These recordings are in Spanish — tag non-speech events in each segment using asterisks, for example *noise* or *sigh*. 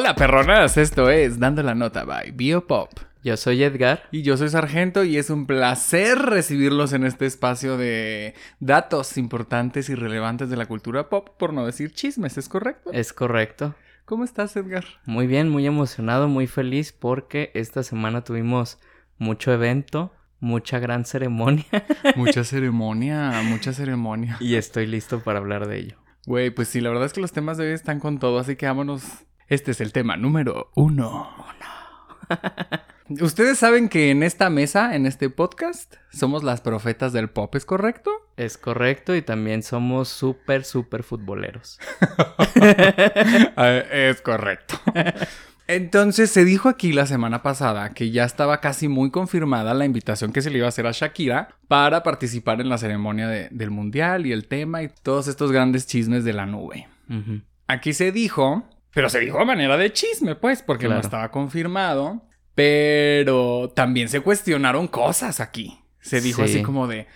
Hola perronas, esto es Dando la Nota by Biopop. Yo soy Edgar. Y yo soy Sargento y es un placer recibirlos en este espacio de datos importantes y relevantes de la cultura pop, por no decir chismes, ¿es correcto? Es correcto. ¿Cómo estás, Edgar? Muy bien, muy emocionado, muy feliz porque esta semana tuvimos mucho evento, mucha gran ceremonia. *laughs* mucha *laughs* ceremonia, mucha ceremonia. Y estoy listo para hablar de ello. Güey, pues sí, la verdad es que los temas de hoy están con todo, así que vámonos. Este es el tema número uno. Uno. *laughs* Ustedes saben que en esta mesa, en este podcast, somos las profetas del pop, ¿es correcto? Es correcto y también somos súper, súper futboleros. *laughs* Ah, es correcto. Entonces se dijo aquí la semana pasada que ya estaba casi muy confirmada la invitación que se le iba a hacer a Shakira para participar en la ceremonia del Mundial y el tema y todos estos grandes chismes de la nube. Aquí se dijo, pero se dijo a manera de chisme, pues, porque no estaba confirmado. Pero también se cuestionaron cosas aquí. Se dijo así como de,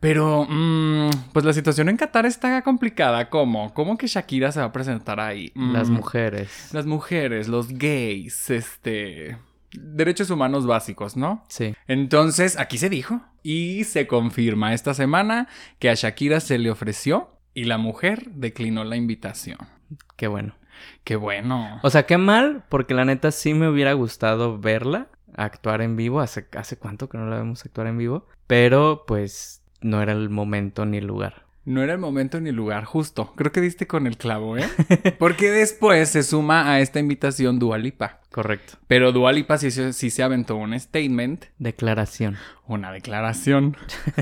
pero, mmm, pues la situación en Qatar está complicada. ¿Cómo? ¿Cómo que Shakira se va a presentar ahí? las mm, mujeres. Las mujeres, los gays, este... Derechos humanos básicos, ¿no? Sí. Entonces, aquí se dijo y se confirma esta semana que a Shakira se le ofreció y la mujer declinó la invitación. Qué bueno. Qué bueno. O sea, qué mal, porque la neta sí me hubiera gustado verla actuar en vivo. ¿Hace, hace cuánto que no la vemos actuar en vivo? Pero pues no era el momento ni el lugar. No era el momento ni el lugar, justo. Creo que diste con el clavo, ¿eh? *laughs* Porque después se suma a esta invitación Dualipa. Correcto. Pero Dualipa sí, sí se aventó un statement. Declaración. Una declaración.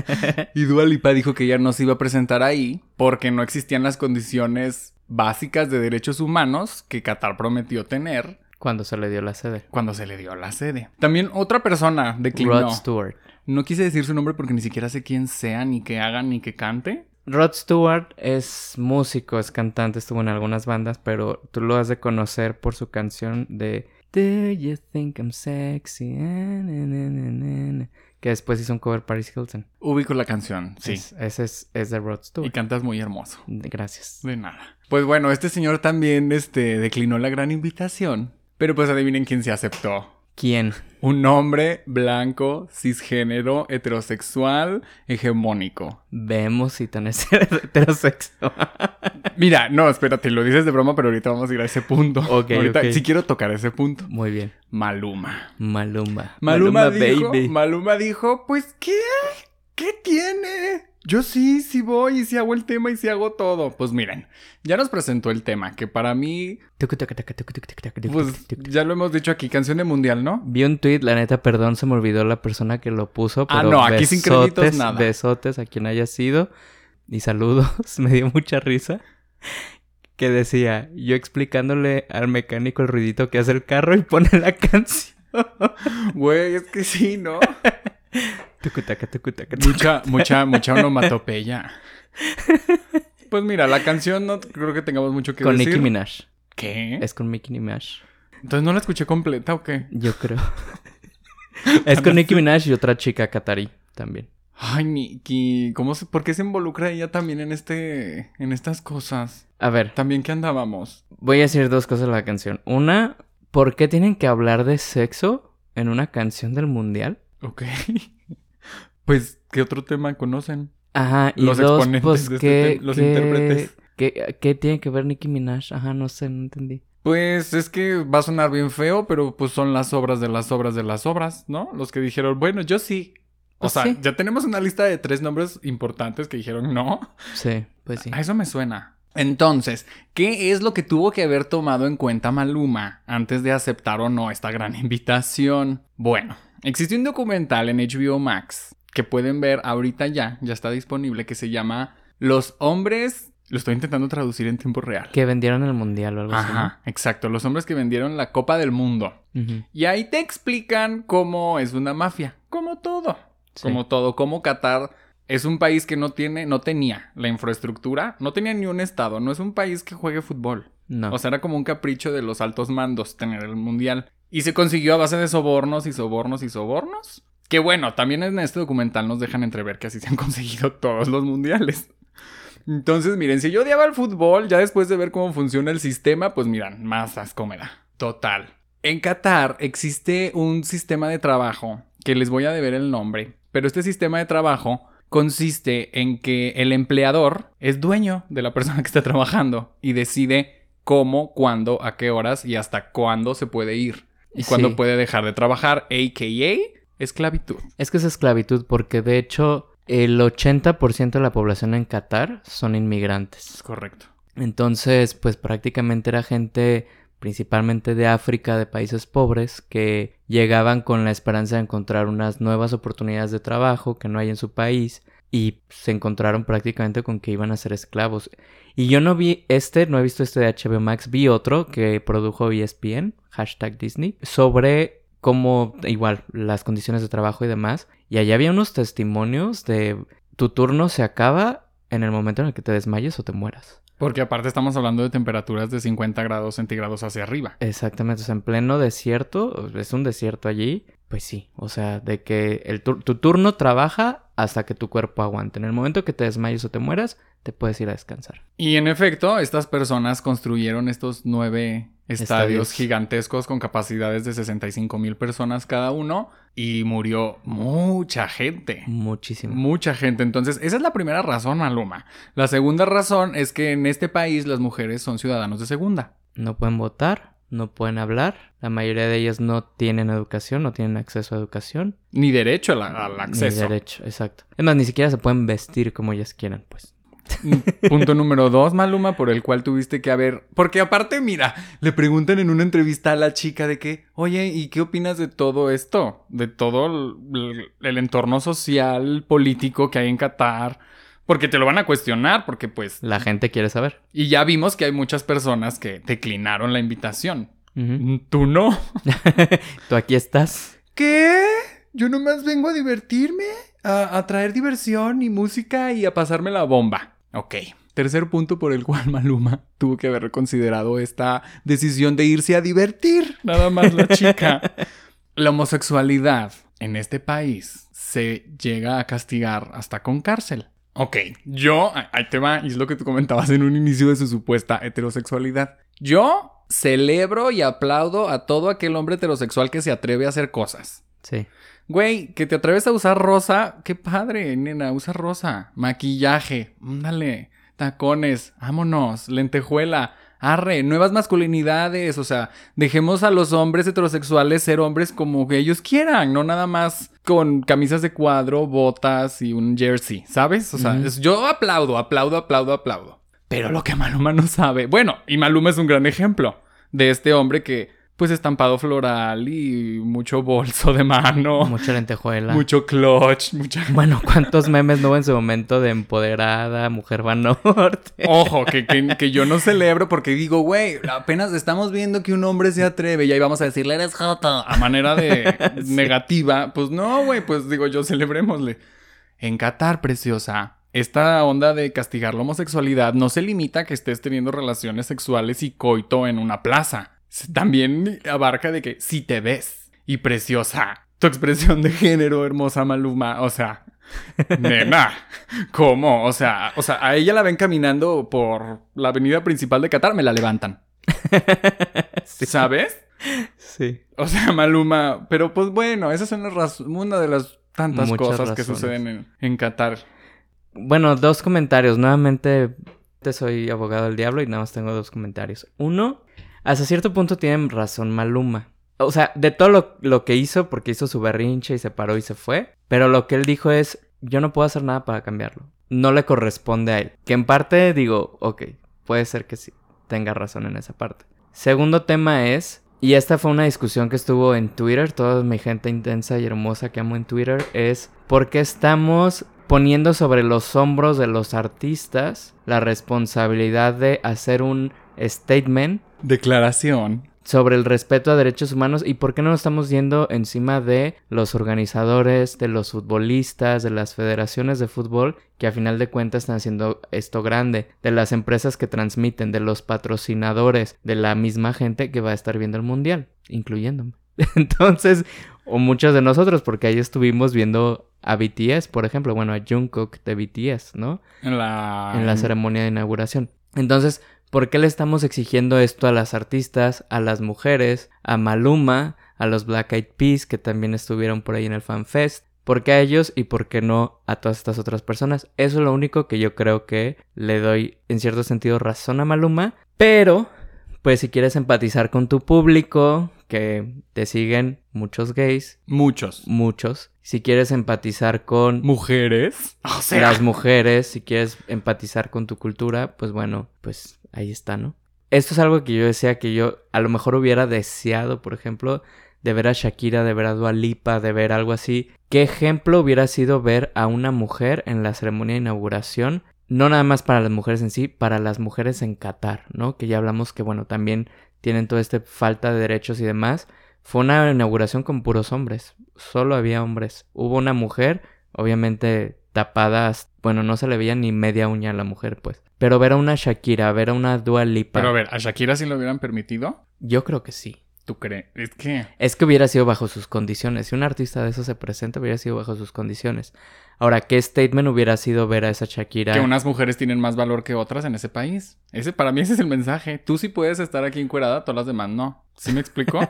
*laughs* y Dualipa dijo que ya no se iba a presentar ahí porque no existían las condiciones básicas de derechos humanos que Qatar prometió tener. Cuando se le dio la sede. Cuando se le dio la sede. También otra persona declinó. Rod Stewart. No quise decir su nombre porque ni siquiera sé quién sea, ni que haga, ni que cante. Rod Stewart es músico, es cantante, estuvo en algunas bandas, pero tú lo has de conocer por su canción de Do You Think I'm Sexy? Que después hizo un cover Paris Hilton. Ubico la canción, sí. ese es, es, de Rod Stewart. Y cantas muy hermoso. Gracias. De nada. Pues bueno, este señor también este, declinó la gran invitación. Pero pues adivinen quién se aceptó. ¿Quién? Un hombre blanco, cisgénero, heterosexual, hegemónico. Vemos si tan es *laughs* heterosexual. Mira, no, espérate, lo dices de broma, pero ahorita vamos a ir a ese punto. Ok, ahorita sí quiero tocar ese punto. Muy bien. Maluma. Maluma. Maluma, dijo, baby. Maluma dijo, pues, ¿qué? ¿Qué tiene? Yo sí, sí voy y sí hago el tema y sí hago todo. Pues miren, ya nos presentó el tema, que para mí... Pues ya lo hemos dicho aquí, canción de mundial, ¿no? Vi un tweet, la neta, perdón, se me olvidó la persona que lo puso. ah, no, aquí sin créditos nada. Besotes a quien haya sido. Y saludos, *laughs* me dio mucha risa. Que decía, yo explicándole al mecánico el ruidito que hace el carro y pone la *laughs* canción. Güey, es que sí, ¿no? *laughs* Mucha, mucha, mucha *laughs* onomatopeya. Pues mira, la canción no creo que tengamos mucho que con decir. Con Nicki Minaj. ¿Qué? Es con Nicki Minaj. Entonces no la escuché completa o qué? Yo creo. *laughs* es con Nicki Minaj y otra chica Qatarí también. Ay, Nicki, ¿cómo se, ¿por qué se involucra ella también en este, en estas cosas? A ver. También que andábamos. Voy a decir dos cosas de la canción. Una, ¿por qué tienen que hablar de sexo en una canción del mundial? Ok. Pues, ¿qué otro tema conocen? Ajá, y los dos, exponentes pues, de este los intérpretes. ¿qué, ¿Qué tiene que ver Nicki Minaj? Ajá, no sé, no entendí. Pues es que va a sonar bien feo, pero pues son las obras de las obras de las obras, ¿no? Los que dijeron, bueno, yo sí. O ¿Ah, sea, ya tenemos una lista de tres nombres importantes que dijeron no. Sí, pues sí. A eso me suena. Entonces, ¿qué es lo que tuvo que haber tomado en cuenta Maluma antes de aceptar o no esta gran *laughs* invitación? Bueno, existe un documental en HBO Max que pueden ver ahorita ya, ya está disponible, que se llama Los hombres lo estoy intentando traducir en tiempo real. Que vendieron el mundial o algo así. Ajá, exacto. Los hombres que vendieron la Copa del Mundo. Y ahí te explican cómo es una mafia. Como todo. Como todo. Como Qatar es un país que no tiene, no tenía la infraestructura, no tenía ni un estado. No es un país que juegue fútbol. No. O sea, era como un capricho de los altos mandos tener el mundial. Y se consiguió a base de sobornos y sobornos y sobornos. Que bueno, también en este documental nos dejan entrever que así se han *laughs* conseguido todos los mundiales. Entonces, miren, si yo odiaba el fútbol, ya después de ver cómo funciona el sistema, pues miran, más asco me da. Total. En Qatar existe un sistema de trabajo que les voy a deber el nombre, pero este sistema de trabajo consiste en que el empleador es dueño de la *laughs* persona que está trabajando y decide cómo, cuándo, a qué horas y hasta cuándo se puede ir y cuándo Sí. puede dejar de trabajar, a.k.a. esclavitud. Es que es esclavitud porque de hecho el 80% de la población en Qatar son inmigrantes. Es correcto. Entonces, pues prácticamente era gente principalmente de África, de países pobres, que llegaban con la esperanza de encontrar unas nuevas oportunidades de trabajo que no hay en su país y se encontraron prácticamente con que iban a ser esclavos. Y yo no vi este, no he visto este de HBO Max, vi otro que produjo ESPN, hashtag Disney, sobre cómo igual las condiciones de trabajo y demás. Y allá había unos testimonios de tu turno se acaba en el momento en el que te desmayes o te mueras. Porque aparte estamos hablando de temperaturas de 50 grados centígrados hacia arriba. Exactamente, o sea, en pleno desierto, es un desierto allí, pues sí, o sea, de que el tur- tu turno trabaja hasta que tu cuerpo aguante. En el momento que te desmayes o te mueras, te puedes ir a descansar. Y en efecto, estas personas construyeron estos nueve estadios, Estadios. gigantescos con capacidades de 65 mil personas cada uno y murió mucha gente. Muchísimo. Mucha gente. Entonces, esa es la primera razón, Maluma. La segunda razón es que en este país las mujeres son ciudadanos de segunda. No pueden votar, no pueden hablar, la mayoría de ellas no tienen educación, no tienen acceso a educación. Ni derecho al, al Ni acceso. derecho, exacto. Es más, ni siquiera se pueden vestir como ellas quieran, pues. *laughs* Punto número dos, Maluma, por el cual tuviste que haber. Porque aparte, mira, le preguntan en una entrevista a la chica de que, oye, ¿y qué opinas de todo esto? De todo el, el entorno social, político que hay en Qatar. Porque te lo van a cuestionar, porque pues. La gente quiere saber. Y ya vimos que hay muchas personas que declinaron la invitación. Ujú. Tú no. *laughs* Tú aquí estás. ¿Qué? Yo nomás vengo a divertirme, a, a traer diversión y música y a pasarme la bomba. Ok. Tercer punto por el cual *laughs* Maluma tuvo que haber reconsiderado esta decisión de irse a divertir. Nada más la chica. *laughs* la homosexualidad en este país se llega a castigar hasta con cárcel. Ok, yo, ah, ahí te va, y es lo que tú comentabas en un inicio de su supuesta heterosexualidad. Yo celebro y aplaudo a todo aquel hombre heterosexual que se atreve a hacer cosas. Sí. Güey, que te atreves a usar rosa, qué padre, nena, usa rosa. Maquillaje, dale, tacones, vámonos, lentejuela, arre, nuevas masculinidades, o sea, dejemos a los hombres heterosexuales ser hombres como que ellos quieran, no nada más con camisas de cuadro, botas y un jersey, ¿sabes? O sea, es- yo aplaudo, aplaudo, aplaudo, aplaudo. Pero lo que Maluma no sabe, bueno, y Maluma es un gran ejemplo de este hombre que, pues, estampado floral y mucho bolso de mano. Mucha lentejuela. Mucho clutch, mucha... *laughs* Bueno, ¿cuántos memes no hubo en su momento de empoderada, mujer va norte? Ojo, que, que- que yo no celebro porque digo, güey, *laughs* apenas estamos viendo que un hombre se atreve y ahí vamos a decirle, eres joto, a manera de *laughs* negativa. Pues no, güey, pues digo yo, celebrémosle. En Qatar, preciosa, esta onda de castigar la homosexualidad no se limita a que estés teniendo relaciones sexuales y coito en una plaza. También abarca de que si te ves y preciosa, tu expresión de género, hermosa Maluma, o sea, nena, ¿cómo? O sea, o sea, a ella la ven caminando por la avenida principal de Qatar, me la levantan, *laughs* Sí. ¿sabes? Sí. O sea, Maluma, pero pues bueno, esas son las una de las tantas Muchas cosas que suceden en, en Qatar. Bueno, dos comentarios. Nuevamente, te soy abogado del diablo y nada más tengo dos comentarios. Uno, hasta cierto punto tienen razón Maluma. O sea, de todo lo, lo que hizo, porque hizo su berrinche y se paró y se fue. Pero lo que él dijo es, yo no puedo hacer nada para cambiarlo. No le corresponde a él. Que en parte digo, ok, puede ser que sí, tenga razón en esa parte. Segundo tema es, y esta fue una discusión que estuvo en Twitter, toda mi gente intensa y hermosa que amo en Twitter, es por qué estamos poniendo sobre los hombros de los artistas la responsabilidad de hacer un statement Declaración. sobre el respeto a derechos humanos y por qué no nos estamos yendo encima de los organizadores, de los futbolistas, de las federaciones de fútbol que a final de cuentas están haciendo esto grande, de las empresas que transmiten, de los patrocinadores, de la misma gente que va a estar viendo el mundial, incluyéndome. *laughs* Entonces, o muchos de nosotros, porque ahí estuvimos viendo a BTS, por ejemplo, bueno, a Jungkook de BTS, ¿no? En la... en la ceremonia de inauguración. Entonces, ¿Por qué le estamos exigiendo esto a las artistas, a las mujeres, a Maluma, a los Black Eyed Peas que también estuvieron por ahí en el Fan Fest? ¿Por qué a ellos y por qué no a todas estas otras personas? Eso es lo único que yo creo que le doy en cierto sentido razón a Maluma. Pero, pues si quieres empatizar con tu público, que te siguen muchos gays. Muchos. Muchos. Si quieres empatizar con... Mujeres. O sea... Las mujeres, si quieres empatizar con tu cultura, pues bueno, pues ahí está, ¿no? Esto es algo que yo decía que yo a lo mejor hubiera deseado, por ejemplo, de ver a Shakira, de ver a Dua Lipa, de ver algo así. ¿Qué ejemplo hubiera sido ver a una mujer en la ceremonia de inauguración? No nada más para las mujeres en sí, para las mujeres en Qatar, ¿no? Que ya hablamos que, bueno, también tienen toda esta falta de derechos y demás. Fue una inauguración con puros hombres, solo había hombres. Hubo una mujer, obviamente tapada, bueno, no se le veía ni media uña a la mujer, pues. Pero ver a una Shakira, ver a una Dua Lipa. Pero a ver, ¿a Shakira sí lo hubieran permitido? Yo creo que sí. ¿Tú crees? Es que... Es que hubiera sido bajo sus condiciones. Si un artista de eso se presenta, hubiera sido bajo sus condiciones. Ahora, ¿qué statement hubiera sido ver a esa Shakira? Que unas mujeres tienen más valor que otras en ese país. Ese, para mí ese es el mensaje. Tú sí puedes estar aquí encuerada, todas las demás no. ¿Sí me explico?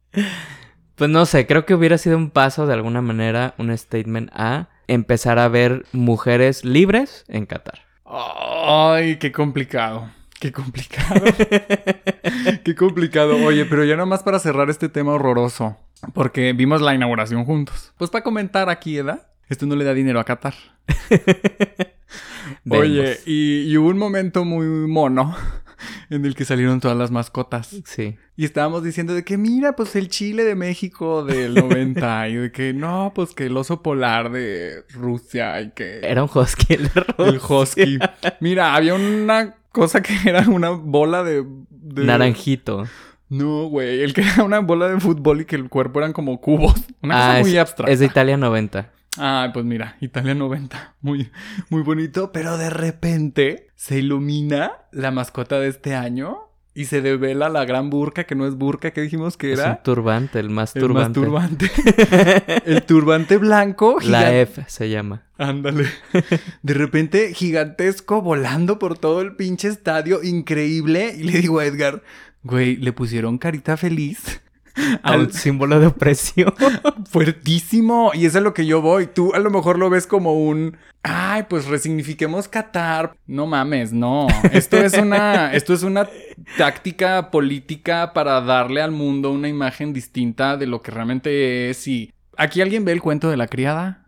*laughs* pues no sé, creo que hubiera sido un paso de alguna manera, un statement a empezar a ver mujeres libres en Qatar. Ay, qué complicado. Qué complicado. *laughs* Qué complicado. Oye, pero ya nada más para cerrar este tema horroroso. Porque vimos la inauguración juntos. Pues para comentar aquí, ¿edad? Esto no le da dinero a Qatar. *laughs* Oye, y, hubo un momento muy mono *laughs* en el que salieron todas las mascotas. Sí. Y estábamos diciendo de que mira, pues el chile de México del *laughs* 90 y de que no, pues que el oso polar de Rusia y que... Era un husky el de *laughs* Rusia. El husky. Mira, había una cosa que era una bola de... Naranjito. No, güey, el que era una bola de fútbol y que el cuerpo eran como cubos. Una cosa ah, muy abstracta. Es de Italia 90. Ah, pues mira, Italia 90. Muy, muy bonito. Pero de repente se ilumina la mascota de este año y se devela la gran burka, que no es burka, que dijimos que era. Es un turbante, el más turbante. El más turbante. *laughs* el turbante blanco. La F se llama. Ándale. *laughs* De repente, gigantesco, volando por todo el pinche estadio, increíble. Y le digo a Edgar, güey, le pusieron carita feliz al símbolo de opresión. *laughs* Fuertísimo. Y eso es lo que yo voy. Tú a lo mejor lo ves como un. Ay, pues resignifiquemos Qatar. No mames, no. Esto es una. *laughs* Esto es una táctica política para darle al mundo una imagen distinta de lo que realmente es. Y. ¿Aquí alguien ve el cuento de la criada?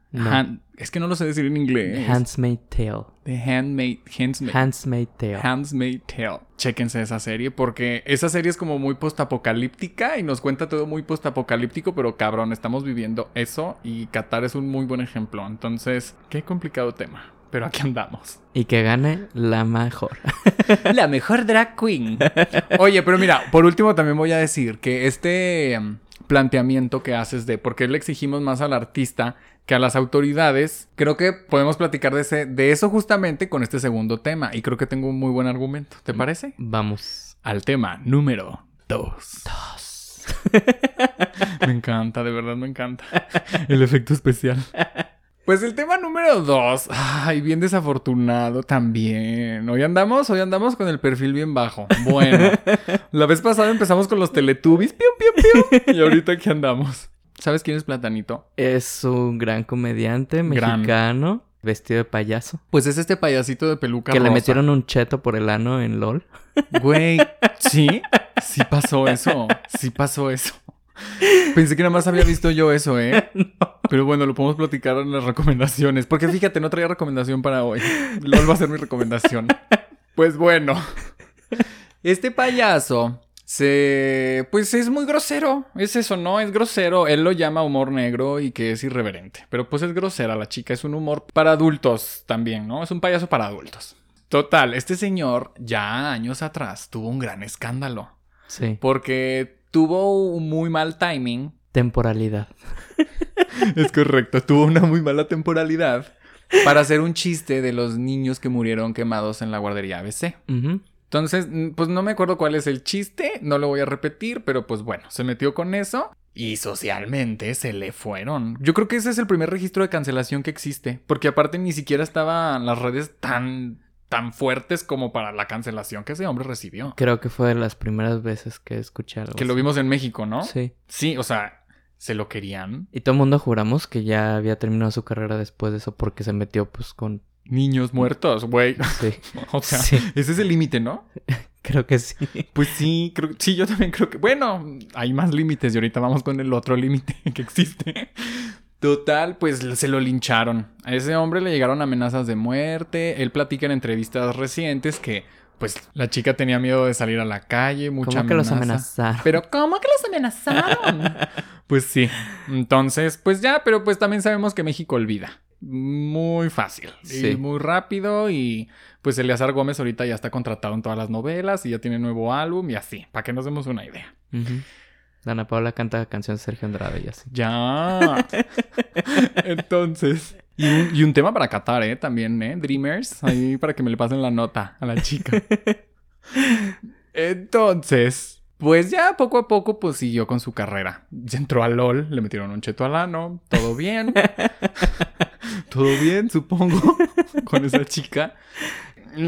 Es que no lo sé decir en inglés. The Handmaid's Tale. The Handmaid, Handmaid's Tale. Handmaid's Tale. Chéquense esa serie porque esa serie es como muy postapocalíptica y nos cuenta todo muy postapocalíptico, pero cabrón, estamos viviendo eso y Qatar es un muy buen ejemplo. Entonces, qué complicado tema. Pero aquí andamos. Y que gane la mejor. *laughs* la mejor drag queen. Oye, pero mira, por último también voy a decir que este mm, planteamiento que haces de por qué le exigimos más al artista que a las autoridades, creo que podemos platicar de, ese, de eso justamente con este segundo tema. Y creo que tengo un muy buen argumento. ¿Te parece? Vamos. Al tema número dos. Dos. *laughs* me encanta, de verdad me encanta. *laughs* El efecto especial. Pues el tema número dos. Ay, bien desafortunado también. Hoy andamos, hoy andamos con el perfil bien bajo. Bueno, *laughs* la vez pasada empezamos con los Teletubbies. Piu, piu, piu. Y ahorita aquí andamos. ¿Sabes quién es Platanito? Es un gran comediante mexicano. Vestido de payaso. Pues es este payasito de peluca Que le metieron un cheto por el ano en LOL. Güey, *laughs* ¿sí? Sí pasó eso. Sí pasó eso. Pensé que nada más había visto yo eso, ¿eh? *laughs* Pero bueno, lo podemos platicar en las recomendaciones. Porque fíjate, no traía recomendación para hoy. LOL va a ser mi recomendación. Pues bueno. Este payaso se... Pues es muy grosero, es eso, ¿no? Es grosero, él lo llama humor negro y que es irreverente, pero pues es grosera la chica, es un humor para adultos también, ¿no? Es un payaso para adultos. Total, este señor ya años atrás tuvo un gran escándalo. Sí. Porque tuvo un muy mal timing. Temporalidad. *laughs* es correcto, tuvo una muy mala temporalidad para hacer un chiste de los niños que murieron quemados en la guardería ABC. Entonces, pues no me acuerdo cuál es el chiste, no lo voy a repetir, pero pues bueno, se metió con eso y socialmente se le fueron. Yo creo que ese es el primer registro de cancelación que existe, porque aparte ni siquiera estaban las redes tan tan fuertes como para la cancelación que ese hombre recibió. Creo que fue de las primeras veces que escuché algo Que lo vimos en México, ¿no? Sí. Sí, o sea, se lo querían. Y todo el mundo juramos que ya había terminado su carrera después de eso porque se metió pues con... Niños muertos, güey. Sí, *laughs* O sea, Sí. ese es el límite, ¿no? *laughs* creo que sí. Pues sí, creo, sí, yo también creo que, bueno, hay más límites y ahorita vamos con el otro límite *laughs* que existe. Total, pues se lo lincharon. A ese hombre le llegaron amenazas de muerte. Él platica en entrevistas recientes que, pues, la chica tenía miedo de salir a la calle, mucha ¿Cómo que los amenaza. amenazaron? Pero ¿cómo que los amenazaron? pues sí. Entonces, pues ya, pero pues también sabemos que México olvida. Muy fácil. Sí. Y muy rápido. Y pues Eleazar Gómez ahorita ya está contratado en todas las novelas y ya tiene nuevo álbum y así, para que nos demos una idea. Ujú. Dana Paula canta canciones de Sergio Andrade y así. Ya. *laughs* Entonces. Y un, y un tema para Qatar, ¿eh? También, ¿eh? Dreamers. Ahí para que me le pasen la nota a la chica. *laughs* Entonces, pues ya poco a poco, pues siguió con su carrera. Ya entró a LOL, le metieron un cheto al ano, todo bien. *laughs* todo bien, supongo, *laughs* con esa chica.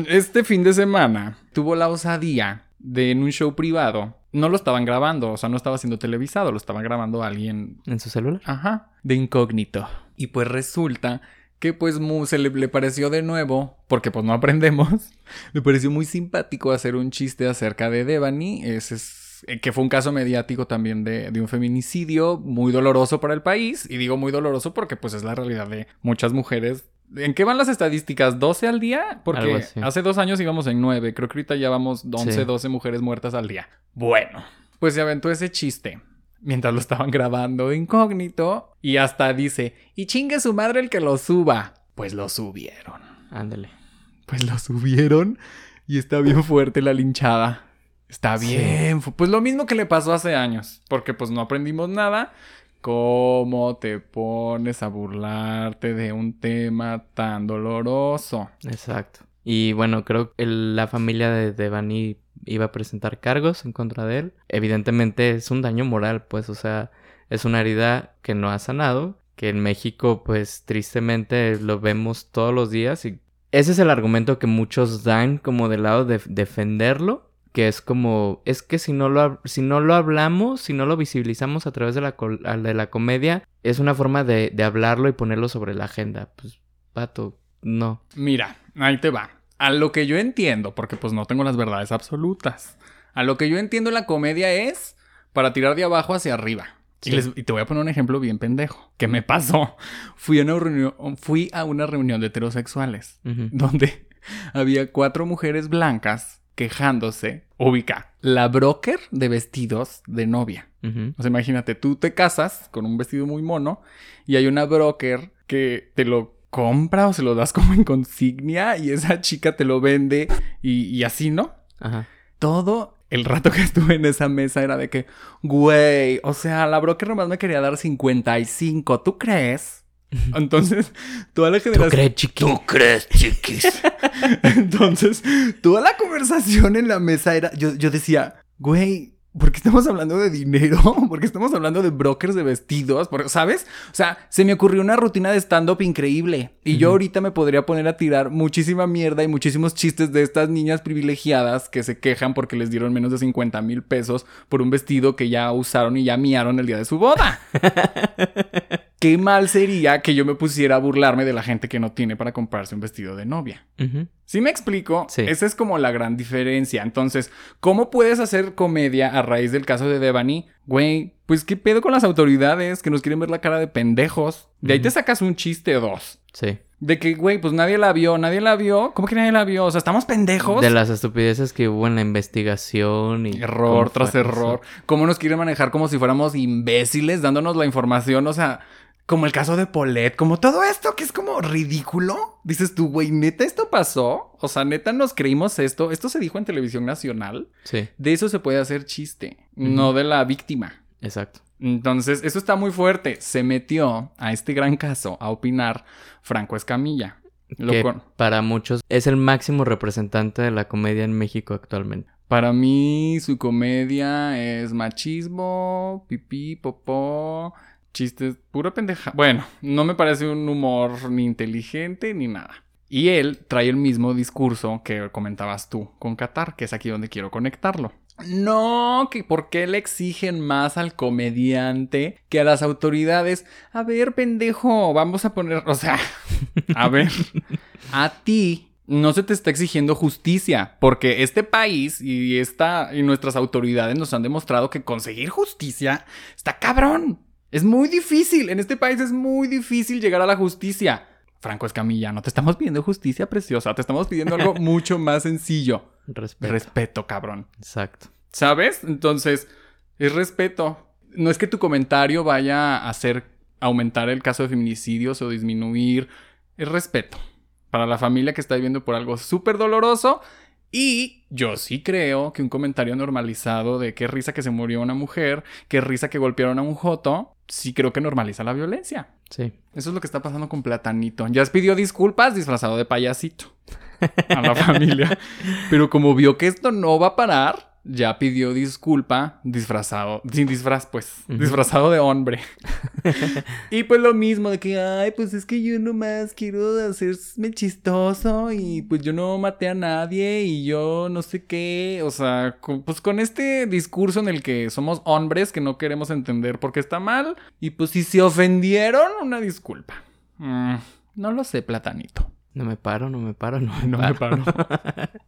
Este fin de semana tuvo la osadía de en un show privado. No lo estaban grabando, o sea, no estaba siendo televisado, lo estaba grabando alguien ¿En su celular? Ajá, de incógnito. Y pues resulta que pues mu- se le, le pareció de nuevo, porque pues no aprendemos, *laughs* le pareció muy simpático hacer un chiste acerca de Devani, ese es, que fue un caso mediático también de, de un feminicidio muy doloroso para el país, y digo muy doloroso porque pues es la realidad de muchas mujeres. ¿En qué van las estadísticas? ¿12 al día? Porque hace dos años íbamos en 9, creo que ahorita ya vamos 11, Sí. 12 mujeres muertas al día. Bueno, pues se aventó ese chiste mientras lo estaban grabando de incógnito y hasta dice, y chingue su madre el que lo suba. Pues lo subieron. Ándale. Pues lo subieron y está bien fuerte la linchada. Está bien. Pues lo mismo que le pasó hace años, porque pues no aprendimos nada. ¿Cómo te pones a burlarte de un tema tan doloroso? Exacto. Y bueno, creo que el- la familia de Devani iba a presentar cargos en contra de él. Evidentemente es un daño moral, pues, o sea, es una herida que no ha sanado, que en México, pues, tristemente lo vemos todos los días y ese es el argumento que muchos dan como del lado de defenderlo, que es como, es que si no lo, si no lo hablamos, si no lo visibilizamos a través de la, de la comedia, es una forma de, de hablarlo y ponerlo sobre la agenda. Pues, pato, no. Mira, ahí te va. A lo que yo entiendo, porque pues no tengo las verdades absolutas. A lo que yo entiendo la comedia es para tirar de abajo hacia arriba. Y, Sí. les- y te voy a poner un ejemplo bien pendejo. ¿Qué me pasó? Fui a una reunión, fui a una reunión de heterosexuales donde *laughs* había cuatro mujeres blancas quejándose. Ubica, la broker de vestidos de novia. O sea, imagínate, tú te casas con un vestido muy mono y hay una broker que te lo compra o se lo das como *laughs* en consignia y esa chica te lo vende y, y así, ¿no? Ajá. Todo el rato que estuve en esa mesa era de que, güey, o sea, la broker nomás me quería dar 55, ¿tú crees? *laughs* Entonces, toda la generación... crees, chiqui? ¿Tú crees, chiquis? *laughs* Entonces, toda la conversación en la mesa era. Yo, yo decía, güey, ¿por qué estamos hablando de dinero? *laughs* ¿Por qué estamos hablando de brokers de vestidos? Porque, ¿Sabes? O sea, se me ocurrió una rutina de stand-up increíble. Y yo ahorita me podría poner a tirar muchísima mierda y muchísimos chistes de estas niñas privilegiadas que se quejan porque les dieron menos de 50 mil pesos por un vestido que ya usaron y ya miaron el día de su boda. Qué mal sería que yo me pusiera a burlarme de la gente que no tiene para comprarse un vestido de novia. Ujú. ¿Sí me explico? Sí. Esa es como la gran diferencia. Entonces, ¿cómo puedes hacer comedia a raíz del caso de Devani? Güey, pues qué pedo con las autoridades que nos quieren ver la cara de pendejos. De ahí te sacas un chiste o dos. Sí. De que, güey, pues nadie la vio, nadie la vio. ¿Cómo que nadie la vio? O sea, estamos pendejos. De las estupideces que hubo en la investigación y... Error tras error. ¿Cómo nos quieren manejar como si fuéramos imbéciles dándonos la información? O sea, como el caso de Paulette, como todo esto que es como ridículo. Dices tú, güey, neta, esto pasó. O sea, neta, nos creímos esto. Esto se dijo en televisión nacional. Sí, De eso se puede hacer chiste, no de la víctima. exacto. Entonces, eso está muy fuerte. Se metió a este gran caso a opinar Franco Escamilla. Lo que con- para muchos es el máximo representante de la comedia en México actualmente. Para mí, su comedia es machismo, pipí, popó, chistes, pura pendeja. Bueno, no me parece un humor ni inteligente ni nada. Y él trae el mismo discurso que comentabas tú con Qatar, que es aquí donde quiero conectarlo. No, que por qué le exigen más al comediante que a las autoridades. A ver, pendejo, vamos a poner, o sea, a ver, a ti no se te está exigiendo justicia, porque este país y esta y nuestras autoridades nos han demostrado que conseguir justicia está cabrón. Es muy difícil, en este país es muy difícil llegar a la justicia. Franco Escamilla, no te estamos pidiendo justicia preciosa, te estamos pidiendo algo *laughs* mucho más sencillo. Respeto. Respeto, cabrón. Exacto. ¿Sabes? Entonces, es respeto. No es que tu comentario vaya a hacer aumentar el caso de feminicidios o disminuir. Es respeto para la familia que está viviendo por algo súper doloroso. Y yo sí creo que un comentario normalizado de qué risa que se murió una mujer, qué risa que golpearon a un joto, sí creo que normaliza la violencia. Sí. Eso es lo que está pasando con Platanito. Ya pidió disculpas disfrazado de payasito a la *laughs* familia. Pero como vio que esto no va a parar, ya pidió disculpa disfrazado, sin disfraz, pues, disfrazado de hombre. *laughs* y pues lo mismo de que, ay, pues es que yo nomás quiero hacerme chistoso y pues yo no maté a nadie y yo no sé qué, o sea, pues con este discurso en el que somos hombres que no queremos entender por qué está mal y pues si se ofendieron, una disculpa. Mm, no lo sé, platanito. No me paro, no me paro, no me No paro. me paro. *laughs*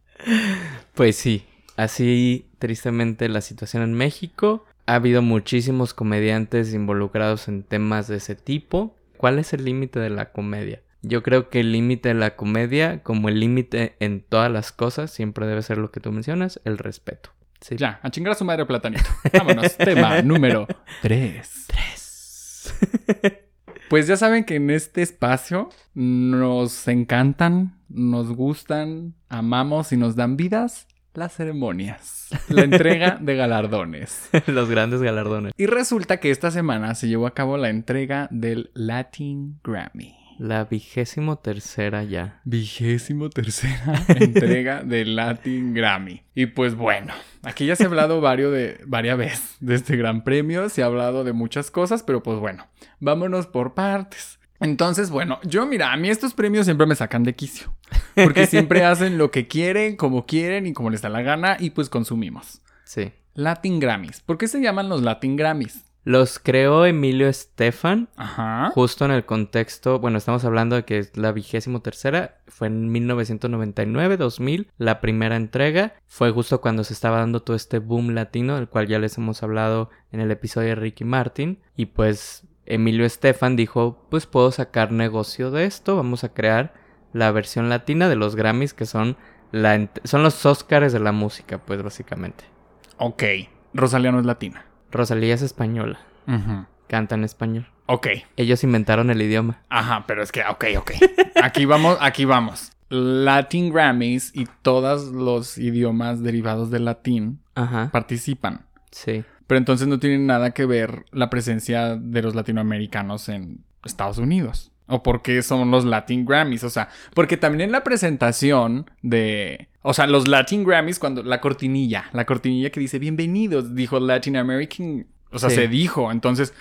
Pues sí, así tristemente la situación en México. Ha habido muchísimos comediantes involucrados en temas de ese tipo. ¿Cuál es el límite de la comedia? Yo creo que el límite de la comedia, como el límite en todas las cosas, siempre debe ser lo que tú mencionas, el respeto. Sí. ya, a chingar a su madre platanito. Vámonos, *laughs* tema número 3. Tres. *laughs* Pues ya saben que en este espacio nos encantan, nos gustan, amamos y nos dan vidas las ceremonias, la entrega *laughs* de galardones. Los grandes galardones. Y resulta que esta semana se llevó a cabo la entrega del Latin Grammy. La vigésimo tercera ya. Vigésimo tercera *laughs* entrega del Latin Grammy. Y pues bueno, aquí ya se ha hablado varios de, varias veces de este gran premio, se ha hablado de muchas cosas, pero pues bueno, vámonos por partes. Entonces, bueno, yo mira, a mí estos premios siempre me sacan de quicio. Porque *laughs* siempre hacen lo que quieren, como quieren y como les da la gana y pues consumimos. Sí. Latin Grammys. ¿Por qué se llaman los Latin Grammys? Los creó Emilio Estefan Ajá. Justo en el contexto, bueno, estamos hablando de que es la vigésimo tercera, fue en 1999-2000, la primera entrega, fue justo cuando se estaba dando todo este boom latino, del cual ya les hemos hablado en el episodio de Ricky Martin, y pues Emilio Estefan dijo, pues puedo sacar negocio de esto, vamos a crear la versión latina de los Grammys, que son, la, son los Oscars de la música, pues básicamente. Ok. Rosalía no es latina. Rosalía es española, Ujú. canta en español. Ok. Ellos inventaron el idioma. Ajá, pero es que, ok, ok. Aquí vamos, aquí vamos. Latin Grammys y todos los idiomas derivados del latín Ajá. participan. Sí. Pero entonces no tiene nada que ver la presencia de los latinoamericanos en Estados Unidos. O porque son los Latin Grammys. O sea, porque también en la presentación de. O sea, los Latin Grammys, cuando la cortinilla, la cortinilla que dice bienvenidos, dijo Latin American. O sea, Sí. se dijo. Entonces,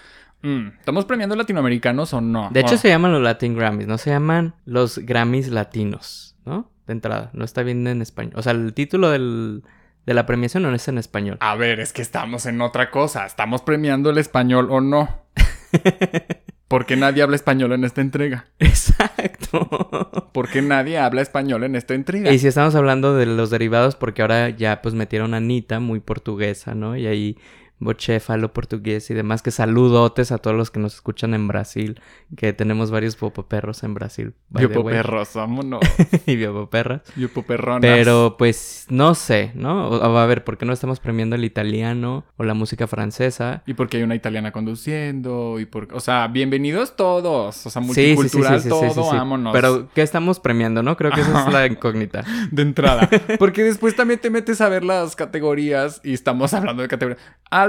mm, ¿estamos premiando latinoamericanos o no? De hecho, se llaman los Latin Grammys, no se llaman los Grammys latinos, ¿no? De entrada, no está bien en español. O sea, el título del, de la premiación no es en español. A ver, es que estamos en otra cosa. ¿Estamos premiando el español o no? *laughs* Porque nadie habla español en esta entrega. Exacto. Porque nadie habla español en esta entrega. y si estamos hablando de los derivados, porque ahora ya pues metieron a Anita, muy portuguesa, ¿no? Y ahí bocéfalo portugués y demás, que saludotes a todos los que nos escuchan en Brasil, que tenemos varios popoperros en Brasil. Biopoperros, vámonos. *laughs* y biopoperras. Biopoperronas. Pero pues no sé, ¿no? O- a ver, ¿por qué no estamos premiando el italiano o la música francesa? Y porque hay una italiana conduciendo. Y por... O sea, bienvenidos todos. O sea, Sí, sí, sí, sí, multicultural todo, vámonos. Pero ¿qué estamos premiando, no? Creo que esa es la incógnita. *laughs* De entrada. *laughs* Porque después también te metes a ver las categorías. Y estamos hablando de categorías.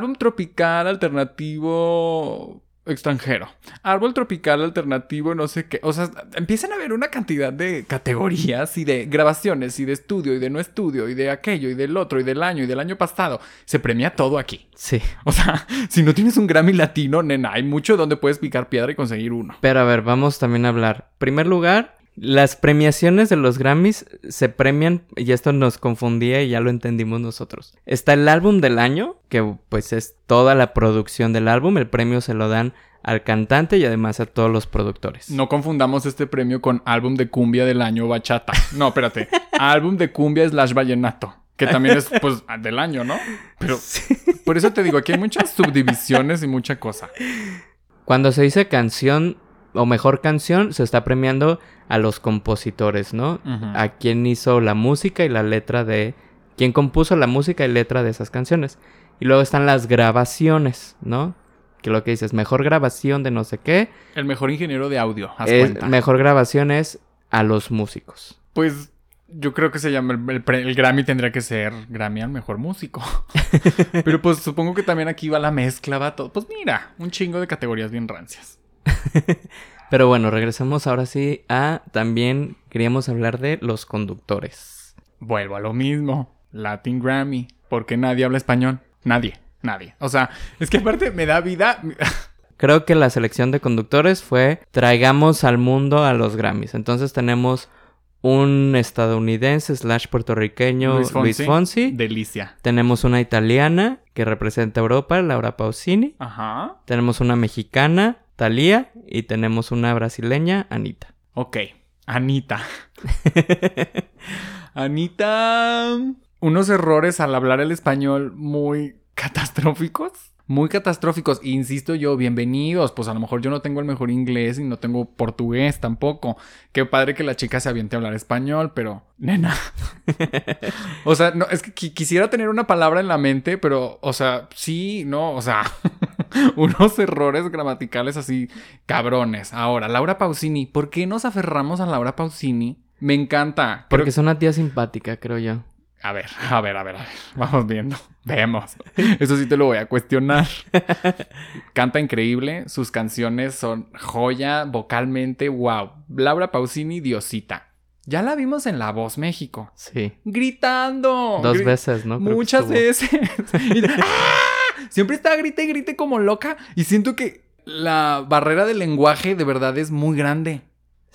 Álbum tropical alternativo extranjero. Árbol tropical alternativo, no sé qué. O sea, empiezan a haber una cantidad de categorías y de grabaciones y de estudio y de no estudio y de aquello y del otro y del año y del año pasado. Se premia todo aquí. Sí. O sea, *laughs* si no tienes un Grammy latino, nena, hay mucho donde puedes picar piedra y conseguir uno. Pero a ver, vamos también a hablar. Primer lugar, Las premiaciones de los Grammys se premian, y esto nos confundía y ya lo entendimos nosotros. Está el álbum del año, que pues es toda la producción del álbum, el premio se lo dan al cantante y además a todos los productores. No confundamos este premio con álbum de cumbia del año bachata. No, espérate. álbum de cumbia slash vallenato. Que también es, pues, del año, ¿no? Pero por eso te digo, aquí hay muchas subdivisiones y mucha cosa. Cuando se dice canción o mejor canción, se está premiando a los compositores, ¿no? A quien hizo la música y la letra de... Quien compuso la música y letra de esas canciones. Y luego están las grabaciones, ¿no? Que lo que dices, mejor grabación de no sé qué. El mejor ingeniero de audio, haz es, cuenta. Mejor grabación es a los músicos. Pues yo creo que se llama el, el, Grammy tendría que ser Grammy al mejor músico. *laughs* Pero pues supongo que también aquí va la mezcla, va todo. Pues mira, un chingo de categorías bien rancias. *laughs* Pero bueno, regresamos ahora sí a también queríamos hablar de los conductores. Vuelvo a lo mismo, Latin Grammy, porque nadie habla español, nadie, nadie. O sea, es que aparte me da vida *laughs* Creo que la selección de conductores fue traigamos al mundo a los Grammys. Entonces tenemos un estadounidense slash puertorriqueño, Luis Fonsi. Luis Fonsi. Delicia. Tenemos una italiana que representa Europa, Laura Pausini. Ajá. Tenemos una mexicana, Thalía. Y tenemos una brasileña, Anita. Ok. Anita. *laughs* Anita. Unos errores al hablar el español muy catastróficos muy catastróficos. Insisto yo, bienvenidos. Pues a lo mejor yo no tengo el mejor inglés y no tengo portugués tampoco. Qué padre que la chica se aviente a hablar español, pero nena. *laughs* o sea, no, es que quisiera tener una palabra en la mente, pero, o sea, sí, no, o sea, *laughs* *laughs* unos errores gramaticales así cabrones. Ahora, Laura Pausini, ¿por qué nos aferramos a Laura Pausini? Me encanta. Porque es una tía simpática, creo yo. A ver, a ver, a ver, a ver. *laughs* Vamos viendo. Vemos. Eso sí te lo voy a cuestionar. *laughs* Canta increíble. Sus canciones son joya vocalmente. Wow. Laura Pausini, Diosita. Ya la vimos en La Voz México. Sí. Gritando. Dos veces, ¿no? Muchas veces. ¡Ah! Siempre está grite y grite como loca. Y siento que la barrera del lenguaje de verdad es muy grande.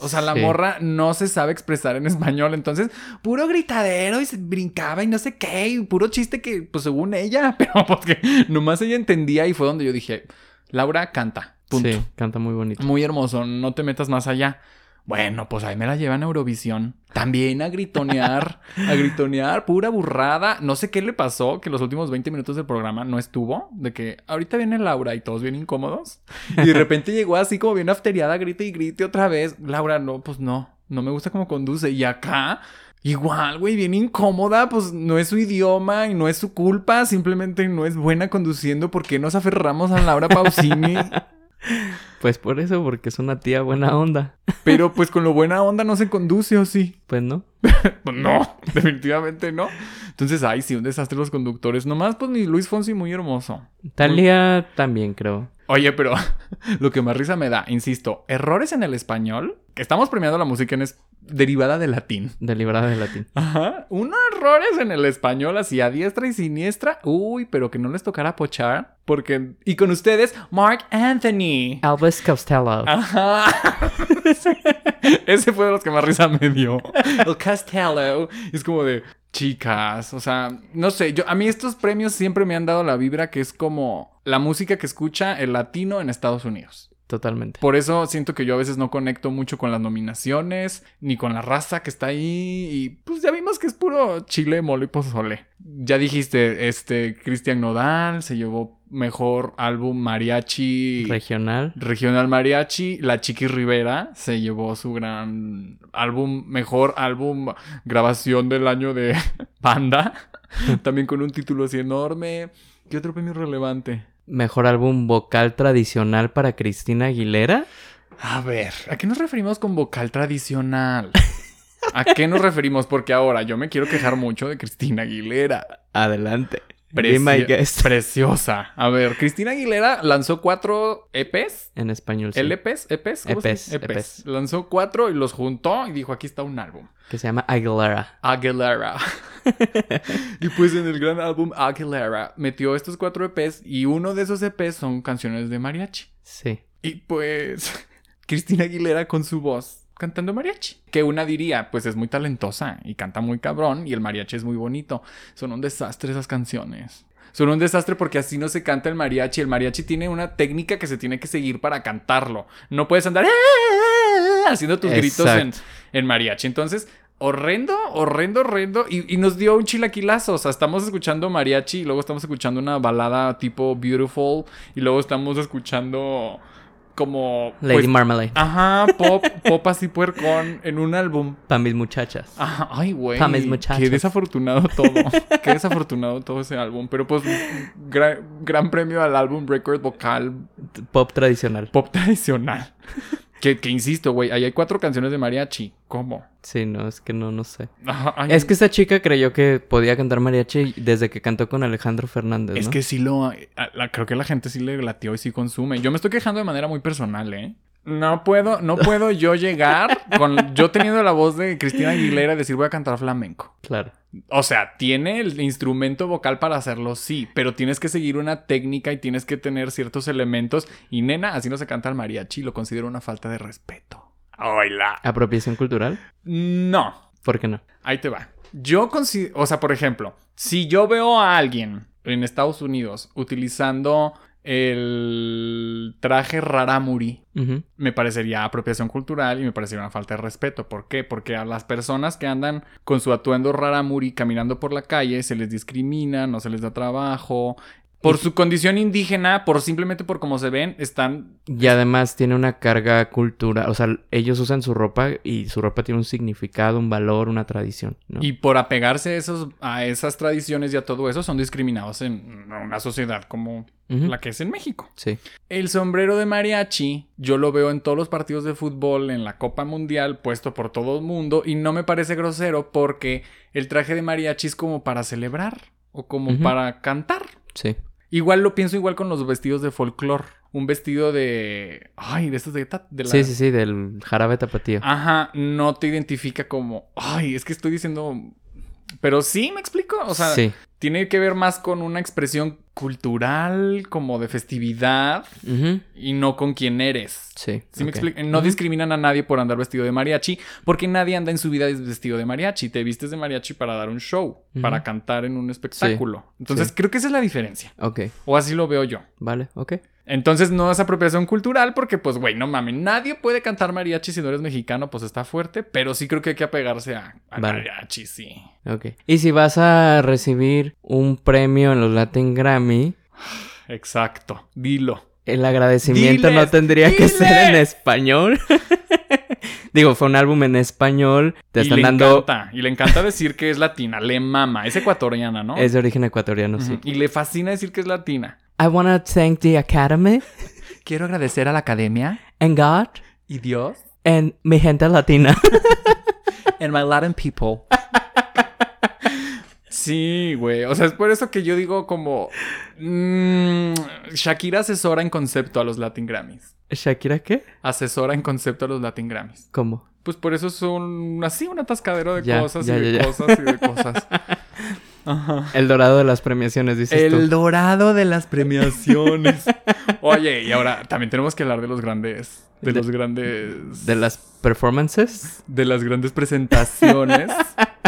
O sea, la morra no se sabe expresar en español, entonces puro gritadero y se brincaba y no sé qué, y puro chiste que, pues según ella, *laughs* pero porque nomás ella entendía y fue donde yo dije, Laura canta. Punto. Sí, canta muy bonito. Muy hermoso, no te metas más allá. Bueno, pues ahí me la llevan a Eurovisión. También a gritonear, a gritonear, pura burrada. No sé qué le pasó, que los últimos 20 minutos del programa no estuvo. De que ahorita viene Laura y todos bien incómodos. Y de repente llegó así como bien afteriada, grite y grite otra vez. Laura, no, pues no, no me gusta cómo conduce. Y acá, igual, güey, bien incómoda, pues no es su idioma y no es su culpa. Simplemente no es buena conduciendo. ¿Por qué nos aferramos a Laura Pausini? *laughs* Pues por eso, porque es una tía buena onda. *laughs* Pero pues con lo buena onda no se conduce, ¿o sí? Pues no. *laughs* pues no, *laughs* definitivamente no. Entonces, ay, sí, un desastre los conductores. Nomás, pues ni Luis Fonsi muy hermoso. Talia también, creo. Oye, pero *laughs* lo que más risa me da, insisto, errores en el español. Que estamos premiando la música en es derivada de latín. Derivada de latín. Ajá. Unos errores en el español así a diestra y siniestra. Uy, pero que no les tocara pochar. Porque. Y con ustedes, Mark Anthony. Elvis Costello. Ajá. *laughs* Ese fue de los que más risa me dio. *laughs* El Costello. Es como de. Chicas, o sea, no sé, yo a mí estos premios siempre me han dado la vibra que es como la música que escucha el latino en Estados Unidos. Totalmente. Por eso siento que yo a veces no conecto mucho con las nominaciones, ni con la raza que está ahí. Y pues ya vimos que es puro chile, mole y pozole. Ya dijiste, este, Cristian Nodal se llevó mejor álbum mariachi. Regional. Regional mariachi. La Chiqui Rivera se llevó su gran álbum, mejor álbum, grabación del año de *laughs* banda. *laughs* También con un título así enorme. ¿Qué otro premio relevante? Mejor álbum vocal tradicional para Cristina Aguilera. A ver, ¿a qué nos referimos con vocal tradicional? ¿A qué nos referimos? Porque ahora yo me quiero quejar mucho de Cristina Aguilera. Adelante. Preci preciosa. A ver, Cristina Aguilera lanzó cuatro EPs. En español, sí. ¿LPs? ¿EPs? ¿Cómo EPs, EPs. EPs. Lanzó cuatro y los juntó y dijo, aquí está un álbum. Que se llama Aguilera. Aguilera. *laughs* y pues en el gran álbum Aguilera metió estos cuatro EPs y uno de esos EPs son canciones de mariachi. Sí. Y pues *laughs* Cristina Aguilera con su voz cantando mariachi. Que una diría, pues es muy talentosa y canta muy cabrón y el mariachi es muy bonito. Son un desastre esas canciones. Son un desastre porque así no se canta el mariachi. El mariachi tiene una técnica que se tiene que seguir para cantarlo. No puedes andar "Ah", haciendo tus gritos en, mariachi. Entonces, horrendo, horrendo, horrendo. Y, y nos dio un chilaquilazo. O sea, estamos escuchando mariachi y luego estamos escuchando una balada tipo Beautiful. Y luego estamos escuchando como... Lady pues, Marmalade. Ajá, pop, *laughs* pop así puercón en un álbum. Para mis muchachas. Ajá, ay, güey. Pa' mis muchachos. Qué desafortunado todo. *laughs* Qué desafortunado todo ese álbum. Pero pues, gra- gran premio al álbum Record Vocal Pop tradicional. Pop tradicional. Que, que insisto, güey, ahí hay cuatro canciones de mariachi. ¿Cómo? Sí, no, es que no, no sé. Ay, Es que esta chica creyó que podía cantar mariachi desde que cantó con Alejandro Fernández, Es ¿no? que sí lo... a- creo que la gente sí le latió y sí consume. Yo me estoy quejando de manera muy personal, ¿eh? No puedo, no puedo yo llegar con... Yo teniendo la voz de Cristina Aguilera y decir voy a cantar flamenco. Claro. O sea, tiene el instrumento vocal para hacerlo, sí, pero tienes que seguir una técnica y tienes que tener ciertos elementos. Y nena, así no se canta el mariachi, lo considero una falta de respeto. ¡Hola! ¿Apropiación cultural? No, ¿Por qué no? ahí te va. Yo considero, o sea, por ejemplo, si yo veo a alguien en Estados Unidos utilizando el traje raramuri, me parecería apropiación cultural y me parecería una falta de respeto. ¿Por qué? Porque a las personas que andan con su atuendo raramuri caminando por la calle se les discrimina, no se les da trabajo. Por su condición indígena, por simplemente por cómo se ven, están... Y además tiene una carga cultural. O sea, ellos usan su ropa y su ropa tiene un significado, un valor, una tradición, ¿no? Y por apegarse a, esos, a esas tradiciones y a todo eso, son discriminados en una sociedad como la que es en México. Sí. El sombrero de mariachi, yo lo veo en todos los partidos de fútbol, en la Copa Mundial, puesto por todo el mundo, y no me parece grosero porque el traje de mariachi es como para celebrar o como para cantar. Sí. Igual lo pienso igual con los vestidos de folclore. Un vestido de... Ay, de estos de... de la- Sí, sí, sí, del jarabe tapatío. Ajá, no te identifica como... Ay, es que estoy diciendo... Pero sí, me explico. O sea, sí. tiene que ver más con una expresión cultural, como de festividad, y no con quién eres. Sí. ¿Sí me explico? No discriminan a nadie por andar vestido de mariachi, porque nadie anda en su vida vestido de mariachi. Te vistes de mariachi para dar un show, para cantar en un espectáculo. Entonces Sí. creo que esa es la diferencia. Ok. O así lo veo yo. Vale, ok. Entonces no es apropiación cultural porque, pues, güey, no mames, nadie puede cantar mariachi si no eres mexicano, pues está fuerte, pero sí creo que hay que apegarse a, Vale. mariachi, sí. Ok. Y si vas a recibir un premio en los Latin Grammy, Exacto, dilo. el agradecimiento no Diles, tendría que ser en español. *laughs* Digo, fue un álbum en español. Te y están le dando. encanta, y le encanta decir que es latina, le mama, es ecuatoriana, ¿no? Es de origen ecuatoriano, sí. Y le fascina decir que es latina. I wanna thank the Academy *laughs* Quiero agradecer a la academia and God y Dios and mi gente latina. *laughs* and my Latin people. *laughs* Sí, güey. O sea, es por eso que yo digo como... mm, Shakira asesora en concepto a los Latin Grammys. ¿Shakira qué? Asesora en concepto a los Latin Grammys. ¿Cómo? Pues por eso son así un atascadero de Ya, cosas ya, y de ya, cosas y de cosas. Ajá. El dorado de las premiaciones, dices El tú. dorado de las premiaciones. *laughs* Oye, y ahora también tenemos que hablar de los grandes... De, De- los grandes... De las performances. de las grandes presentaciones.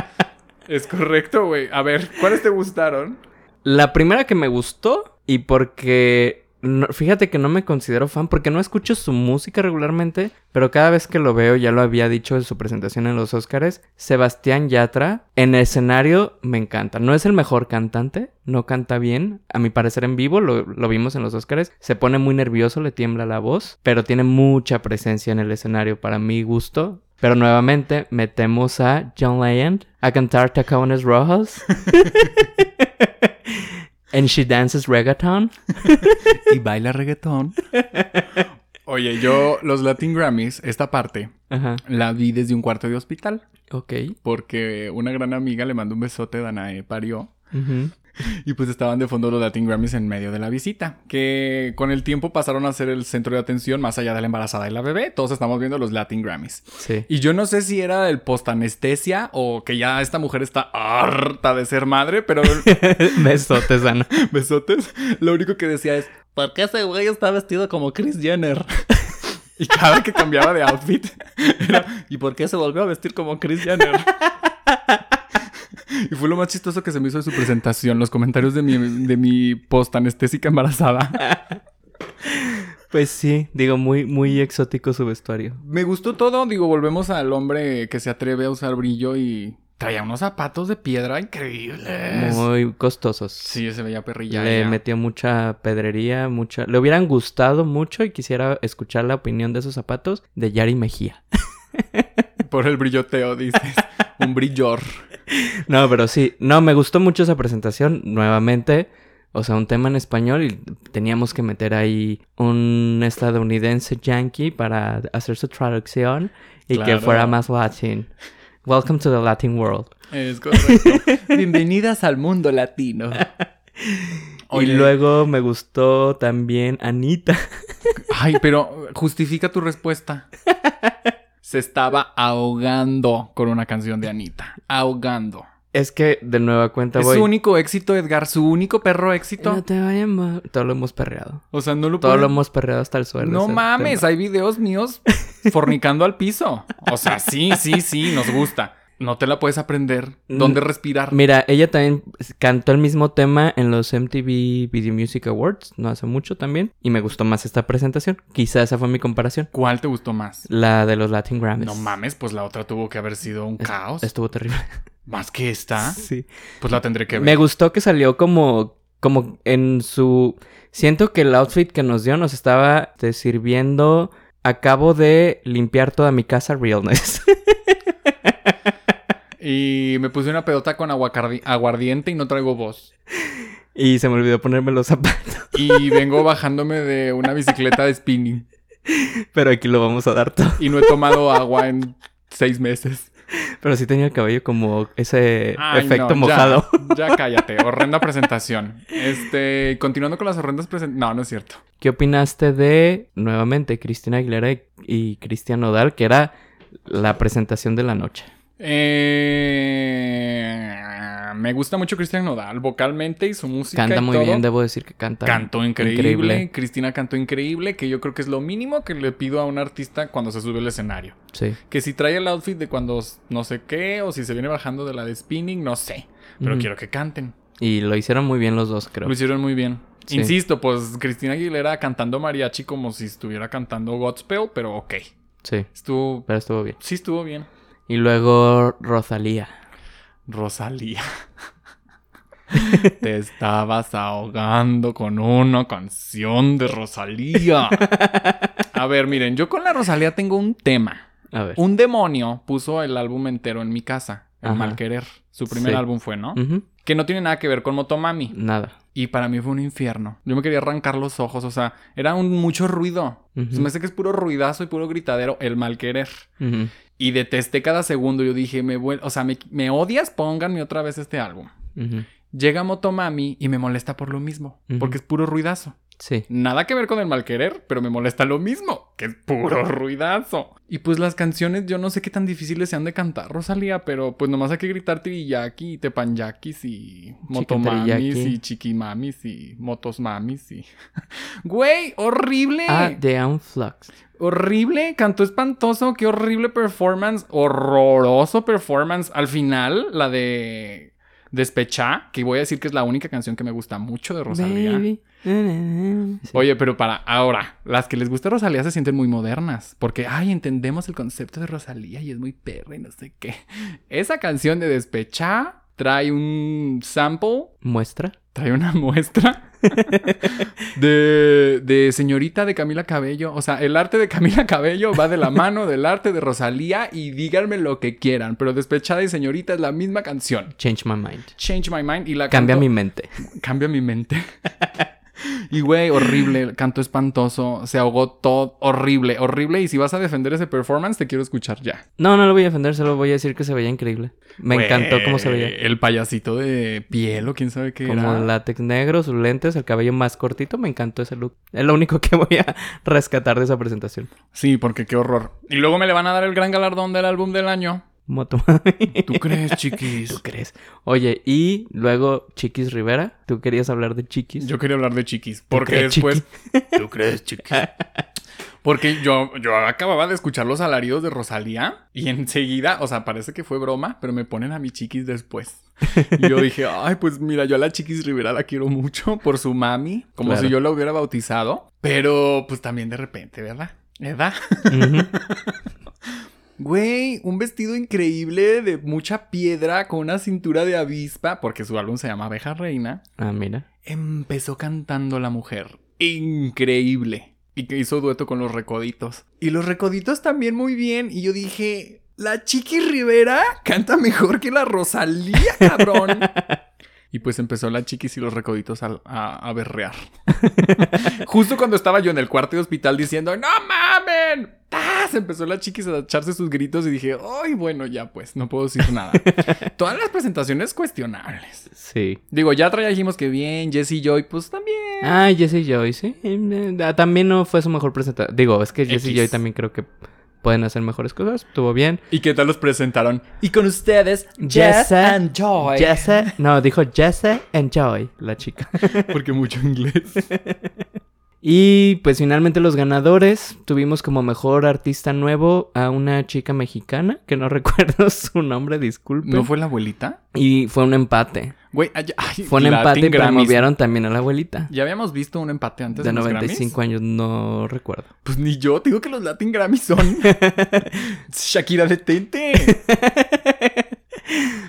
*laughs* es correcto, güey. A ver, ¿cuáles te gustaron? La primera que me gustó y porque no- fíjate que no me considero fan porque no escucho su música regularmente, pero cada vez que lo veo, ya lo había dicho en su presentación en los Oscars, Sebastián Yatra en escenario me encanta. No es el mejor cantante, no canta bien, a mi parecer en vivo, lo, lo vimos en los Oscars, se pone muy nervioso, le tiembla la voz, pero tiene mucha presencia en el escenario para mi gusto. Pero nuevamente metemos a John Legend a cantar Tacones Rojos. *laughs* *laughs* And she dances reggaeton. *laughs* Y baila reggaetón. Oye, yo los Latin Grammys, esta parte, Ajá. la vi desde un cuarto de hospital. Ok. Porque una gran amiga le mandó un besote, Danae parió. Ujú. *laughs* Y pues estaban de fondo los Latin Grammys en medio de la visita. Que con el tiempo pasaron a ser el centro de atención más allá de la embarazada y la bebé. Todos estamos viendo los Latin Grammys. Sí. Y yo no sé si era el postanestesia o que ya esta mujer está harta de ser madre, pero *laughs* Besotes, Ana. *laughs* besotes. Lo único que decía es, ¿por qué ese güey está vestido como Chris Jenner? Y cada que cambiaba de outfit, era, ¿y por qué se volvió a vestir como Chris Jenner? Y fue lo más chistoso que se me hizo de su presentación, los comentarios de mi, de mi post anestésica embarazada. *laughs* Pues sí, digo, muy, muy exótico su vestuario. Me gustó todo, digo, volvemos al hombre que se atreve a usar brillo y traía unos zapatos de piedra increíbles. Muy costosos. Sí, se veía perrilla. Le metió mucha pedrería, mucha... Le hubieran gustado mucho y quisiera escuchar la opinión de esos zapatos de Yari Mejía. *laughs* Por el brilloteo, dices. Un brillor. No, pero sí, no, me gustó mucho esa presentación, nuevamente. O sea, un tema en español y teníamos que meter ahí un estadounidense yankee para hacer su traducción y que fuera más latin. Welcome to the Latin world. Es correcto. *laughs* Bienvenidas al mundo latino. *laughs* Y luego me gustó también Anita. Ay, pero justifica tu respuesta. *laughs* Se estaba ahogando con una canción de Anita. Ahogando. Es que de nueva cuenta Es voy. su único éxito, Edgar. Su único perro éxito. No te vayan ma- Todo lo hemos perreado. O sea, no lo Todo lo hemos perreado hasta el suelo. No mames, tema. hay videos míos fornicando al piso. O sea, sí, sí, sí, nos gusta. No te la puedes aprender. ¿Dónde Mm, respirar? Mira, ella también cantó el mismo tema en los MTV Video Music Awards, no hace mucho también, y me gustó más esta presentación. Quizá esa fue mi comparación. ¿Cuál te gustó más? La de los Latin Grammys. No mames, pues la otra tuvo que haber sido un caos. Estuvo terrible. Más que esta, Sí. pues la tendré que ver. Me gustó que salió como, como en su... Siento que el outfit que nos dio nos estaba te, sirviendo... Acabo de limpiar toda mi casa realness. *laughs* Y me puse una pedota con aguardiente y no traigo voz. y se me olvidó ponerme los zapatos. Y vengo bajándome de una bicicleta de spinning. Pero aquí lo vamos a dar todo. Y no he tomado agua en seis meses. Pero sí tenía el cabello como ese Ay, efecto no, ya, mojado. Ya, cállate. Horrenda presentación. Este, continuando con las horrendas presentaciones. No, no es cierto. ¿Qué opinaste de, nuevamente, Cristina Aguilera y, y Cristian Nodal, que era la presentación de la noche? Eh, me gusta mucho Cristian Nodal vocalmente y su música. Canta y muy todo. bien, debo decir que canta. Cantó increíble. Cristina cantó increíble, que yo creo que es lo mínimo que le pido a un artista cuando se sube al escenario. Sí. Que si trae el outfit de cuando no sé qué, o si se viene bajando de la de spinning, no sé. Pero quiero que canten. Y lo hicieron muy bien los dos, creo. Lo hicieron muy bien. Sí. Insisto, pues Cristina Aguilera cantando mariachi como si estuviera cantando Godspell, pero ok. Sí, Estuvo. pero estuvo bien. Sí, estuvo bien. Y luego Rosalía. Rosalía. *laughs* Te estabas ahogando con una canción de Rosalía. A ver, miren, yo con la Rosalía tengo un tema. A ver. Un demonio puso el álbum entero en mi casa. El Ajá. mal querer. Su primer Sí. álbum fue, ¿no? Que no tiene nada que ver con Motomami. Nada. Y para mí fue un infierno. Yo me quería arrancar los ojos. O sea, era un mucho ruido. Se me hace que es puro ruidazo y puro gritadero. El mal querer. Y detesté cada segundo. Yo dije, me o sea, me, me odias, pónganme otra vez este álbum. Ujú. Llega Motomami y me molesta por lo mismo, porque es puro ruidazo. Sí. Nada que ver con el mal querer, pero me molesta lo mismo, que es puro *laughs* ruidazo. Y pues las canciones, yo no sé qué tan difíciles sean de cantar, Rosalía, pero pues nomás hay que gritar tiriyaki, tepanyakis y motomamis y chiquimamis y motosmamis y... *laughs* Güey, horrible. Ah, The Unflux. Horrible, cantó espantoso, qué horrible performance, horroroso performance. Al final, la de Despechá, que voy a decir que es la única canción que me gusta mucho de Rosalía. Baby. *laughs* Sí. Oye, pero para ahora, las que les gusta Rosalía se sienten muy modernas, porque, ay, entendemos el concepto de Rosalía y es muy perra y no sé qué. Esa canción de Despechá trae un sample Muestra. trae una muestra *laughs* de, de señorita de Camila Cabello. O sea, el arte de Camila Cabello va de la *laughs* mano del arte de Rosalía y díganme lo que quieran, pero Despechada y Señorita es la misma canción. Change my mind. Change my mind y la Cambia canto- mi mente. Cambia mi mente. Y güey, horrible, canto espantoso, se ahogó todo, horrible, horrible. Y si vas a defender ese performance, te quiero escuchar ya. No, no lo voy a defender, solo voy a decir que se veía increíble. Me encantó cómo se veía. El payasito de piel o quién sabe qué Como era. el látex negro, sus lentes, el cabello más cortito, me encantó ese look. Es lo único *laughs* que voy a rescatar de esa presentación. Sí, porque qué horror. Y luego me le van a dar el gran galardón del álbum del año. Motomami. ¿Tú crees, chiquis? *laughs* ¿Tú crees? Oye, y luego Chiquis Rivera. ¿Tú querías hablar de Chiquis? Yo quería hablar de chiquis. Porque después. *laughs* ¿Tú crees, chiquis? Porque yo, yo acababa de escuchar los alaridos de Rosalía y enseguida, o sea, parece que fue broma, pero me ponen a mi chiquis después. Y yo dije, *laughs* ay, pues mira, yo a la chiquis Rivera la quiero mucho por su mami, como Claro. si yo la hubiera bautizado, pero pues también de repente, ¿verdad? ¿Verdad? Güey, un vestido increíble de mucha piedra con una cintura de avispa, porque su álbum se llama Abeja Reina. Ah, mira. Empezó cantando la mujer. Increíble. Y que hizo dueto con los recoditos. Y los recoditos también muy bien. Y yo dije, la Chiqui Rivera canta mejor que la Rosalía, cabrón. *laughs* y pues empezó la Chiquis y los recoditos a, a, a berrear. *laughs* Justo cuando estaba yo en el cuarto de hospital diciendo, ¡No mamen! ¡Tas! Empezó la Chiquis a echarse sus gritos y dije, ¡ay, bueno, ya pues! No puedo decir nada. *laughs* Todas las presentaciones cuestionables. Sí. Digo, ya tra- ya dijimos que bien, Jesse Joy, pues también. Ah, Jesse Joy, sí. Eh, ah, También no fue su mejor presentación. Digo, es que Jesse. Joy también creo que pueden hacer mejores cosas. Estuvo bien. ¿Y qué tal los presentaron? Y con ustedes, Jess Jess and Joy. Jesse, no, dijo Jesse and Joy, la chica. *laughs* Porque mucho inglés. Y pues finalmente los ganadores tuvimos como mejor artista nuevo a una chica mexicana, que no *laughs* recuerdo su nombre, disculpen. ¿No fue la abuelita? Y fue un empate. Güey, ay, ay, Fue un empate y promovieron también a la abuelita. Ya habíamos visto un empate antes De los 95 años, no recuerdo. Pues ni yo, te digo que los Latin Grammys son *laughs* Shakira detente. *laughs*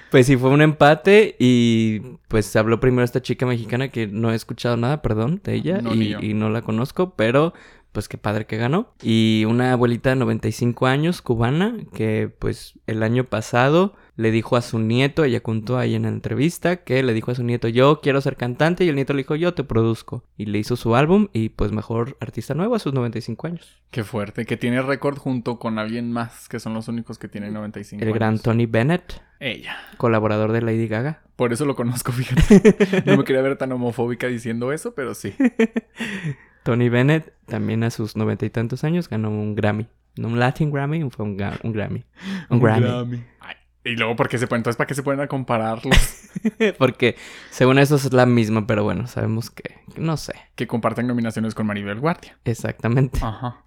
Pues sí, fue un empate y pues habló primero esta chica mexicana que no he escuchado nada, perdón, de ella No, y no la conozco, pero pues qué padre que ganó. Y una abuelita de 95 años, cubana, que pues el año pasado le dijo a su nieto, ella contó ahí en la entrevista, que le dijo a su nieto, yo quiero ser cantante y el nieto le dijo, yo te produzco. Y le hizo su álbum y pues mejor artista nuevo a sus 95 años. Qué fuerte, que tiene récord junto con alguien más, que son los únicos que tienen 95 El gran años. Tony Bennett, Ella. colaborador de Lady Gaga. Por eso lo conozco, fíjate. *laughs* No me quería ver tan homofóbica diciendo eso, pero sí. *laughs* Tony Bennett, también a sus noventa y tantos años, ganó un Grammy. No un Latin Grammy, fue un, ga- un Grammy. Un, Grammy. Ay, y luego, ¿por qué se ponen? Entonces, ¿para qué se a compararlos? *laughs* Porque según eso es la misma, pero bueno, sabemos que... No sé, que comparten nominaciones con Maribel Guardia. exactamente. Ajá.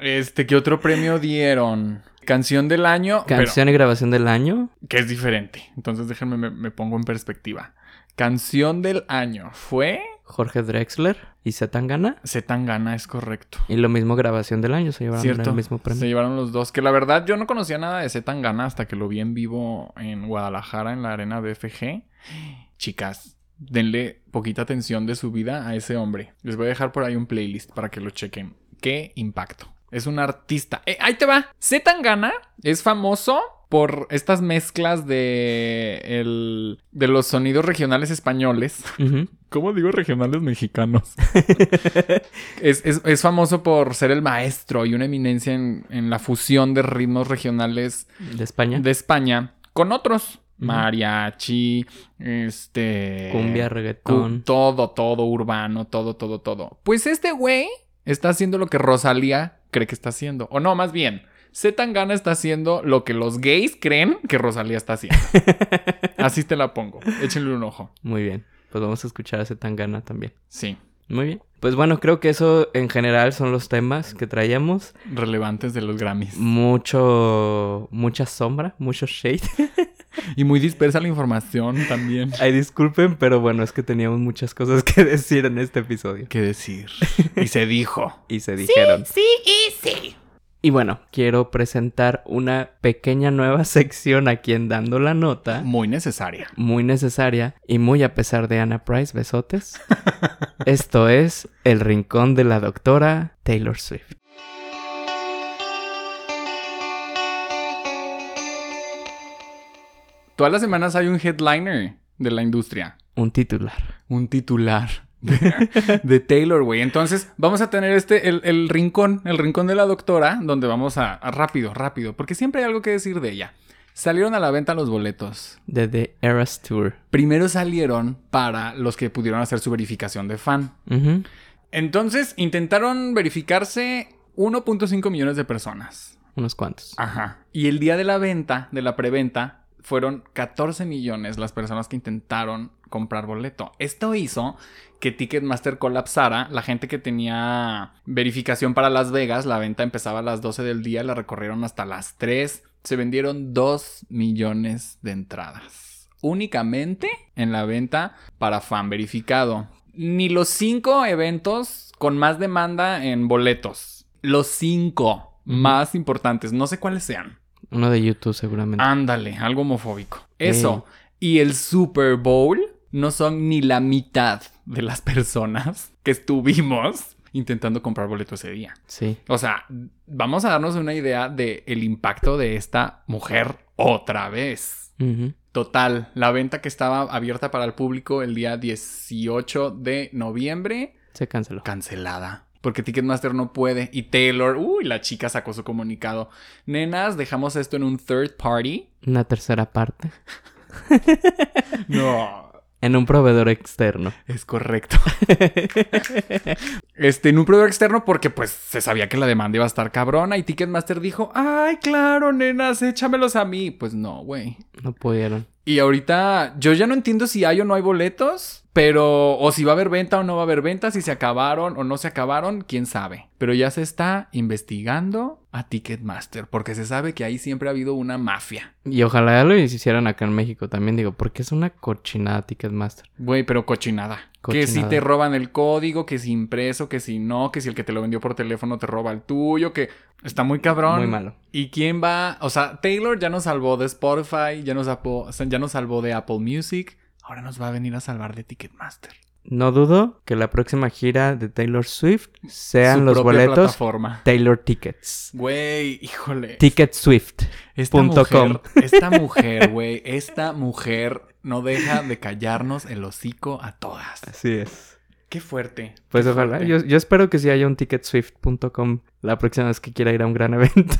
Este, ¿qué otro premio dieron? Canción del año, Canción y grabación del año. que es diferente. Entonces déjenme, me, me pongo en perspectiva. Canción del año fue Jorge Drexler y Zetangana. Zetangana, es correcto. Y lo mismo grabación del año, se llevaron Cierto. el mismo Se premio. llevaron los dos. Que la verdad yo no conocía nada de Zetangana hasta que lo vi en vivo en Guadalajara, en la arena BFG. Chicas, denle poquita atención de su vida a ese hombre. Les voy a dejar por ahí un playlist para que lo chequen. ¡Qué impacto! Es un artista. ¡Eh, ahí te va! Zetangana es famoso por estas mezclas de, el, de los sonidos regionales españoles. ¿Cómo digo regionales mexicanos? *laughs* es, es- es famoso por ser el maestro y una eminencia en, en la fusión de ritmos regionales De España. de España con otros. Mariachi, este... Cumbia, cu- reggaetón. todo, todo urbano, todo, todo, todo. Pues este güey está haciendo lo que Rosalía cree que está haciendo. O no, más bien, Zetangana está haciendo lo que los gays creen que Rosalía está haciendo. *laughs* Así te la pongo. Échenle un ojo. Muy bien. Pues vamos a escuchar a Zetangana también. Sí. Muy bien. Pues bueno, creo que eso en general son los temas que traíamos. Relevantes de los Grammys. Mucho, mucha sombra, mucho shade. *laughs* Y muy dispersa la información también. Ay, disculpen, pero bueno, es que teníamos muchas cosas que *laughs* decir en este episodio. ¿Qué decir? Y se dijo. Y se dijeron. Sí y sí. Y bueno, quiero presentar una pequeña nueva *laughs* sección aquí en Dando la Nota. Muy necesaria. Muy necesaria y muy a pesar de Anna Price, besotes. *laughs* Esto es El Rincón de la Doctora Taylor Swift. Todas las semanas hay un headliner de la industria. Un titular. Un titular *laughs* de, Taylor, güey. Entonces, vamos a tener este, el, el rincón, el rincón de la doctora, donde vamos a, a rápido, rápido, porque siempre hay algo que decir de ella. Salieron a la venta los boletos. De The Eras Tour. Primero salieron para los que pudieron hacer su verificación de fan. Entonces, intentaron verificarse 1.5 millones de personas. unos cuantos. Ajá. Y el día de la venta, de la preventa, fueron 14 millones las personas que intentaron comprar boleto. Esto hizo que Ticketmaster colapsara. La gente que tenía verificación para Las Vegas, la venta empezaba a las 12 del día, la recorrieron hasta las 3. Se vendieron 2 millones de entradas. Únicamente en la venta para fan verificado. Ni los 5 eventos con más demanda en boletos. Los 5 más importantes. No sé cuáles sean. Uno de YouTube seguramente. Ándale, algo homofóbico. Eso. Y el Super Bowl no son ni la mitad de las personas que estuvimos intentando comprar boleto ese día. Sí. O sea, vamos a darnos una idea del el impacto de esta mujer otra vez. Total, la venta que estaba abierta para el público el día 18 de noviembre, Se canceló. cancelada. Porque Ticketmaster no puede. Y Taylor, uy, la chica sacó su comunicado. Nenas, dejamos esto en un third party. Una tercera parte. *laughs* No, En un proveedor externo. Es correcto. *laughs* este, en un proveedor externo porque pues se sabía que la demanda iba a estar cabrona y Ticketmaster dijo, ay, claro, nenas, échamelos a mí. Pues no, güey. No pudieron. Y ahorita yo ya no entiendo si hay o no hay boletos, pero o si va a haber venta o no va a haber venta, si se acabaron o no se acabaron, quién sabe. Pero ya se está investigando a Ticketmaster porque se sabe que ahí siempre ha habido una mafia. Y ojalá lo hicieran acá en México también, digo, porque es una cochinada Ticketmaster. Güey, pero cochinada. Que si Cochinada. te roban el código, que si impreso, que si no, que si el que te lo vendió por teléfono te roba el tuyo, que está muy cabrón. Muy malo. ¿Y quién va? O sea, Taylor ya nos salvó de Spotify, ya nos, ya nos salvó de Apple Music, ahora nos va a venir a salvar de Ticketmaster. No dudo que la próxima gira de Taylor Swift sean Su los boletos plataforma. Taylor Tickets. Güey, híjole. Ticket Swift. Esta punto mujer, com. esta *laughs* mujer, güey, esta mujer no deja de callarnos el hocico a todas. Así es. Qué fuerte. Pues qué ojalá. fuerte. Yo, yo espero que sí haya un ticketswift.com la próxima vez que quiera ir a un gran *laughs* evento.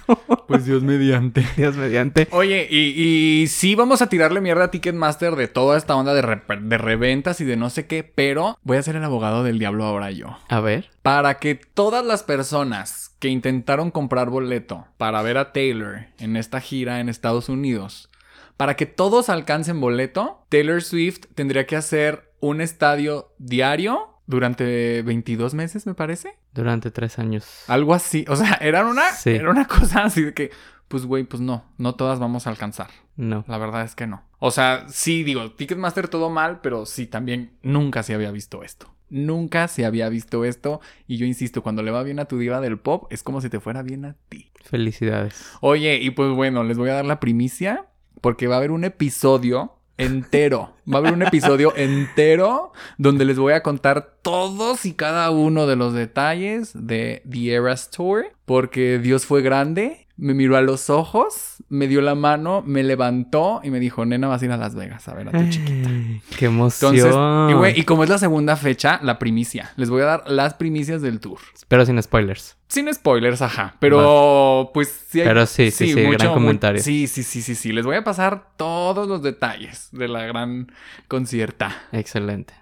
Pues Dios mediante. *laughs* Dios mediante. Oye, y, y sí vamos a tirarle mierda a Ticketmaster de toda esta onda de, re- de reventas y de no sé qué, pero voy a ser el abogado del diablo ahora yo. A ver. Para que todas las personas que intentaron comprar boleto para ver a Taylor en esta gira en Estados Unidos, para que todos alcancen boleto, Taylor Swift tendría que hacer un estadio diario durante 22 meses, me parece. Durante tres años. Algo así. O sea, era una, Sí. era una *laughs* cosa así de que, pues güey, pues no, no todas vamos a alcanzar. No. La verdad es que no. O sea, sí, digo, Ticketmaster todo mal, pero sí, también nunca se había visto esto. Nunca se había visto esto. Y yo insisto, cuando le va bien a tu diva del pop, es como si te fuera bien a ti. Felicidades. Oye, y pues bueno, les voy a dar la primicia, porque va a haber un episodio entero. Va a haber un episodio entero donde les voy a contar todos y cada uno de los detalles de The Eras Tour, porque Dios fue grande, me miró a los ojos, me dio la mano, me levantó y me dijo, nena, vas a ir a Las Vegas a ver a tu chiquita. Ay, ¡Qué emoción! Entonces, y, y como es la segunda fecha, la primicia. Les voy a dar las primicias del tour. Pero sin spoilers. Sin spoilers, ajá. Pero, pues sí hay. Pero sí, sí, sí, gran mu- comentario. sí, sí, sí, sí, sí. Les voy a pasar todos los detalles de la gran concierta. Excelente.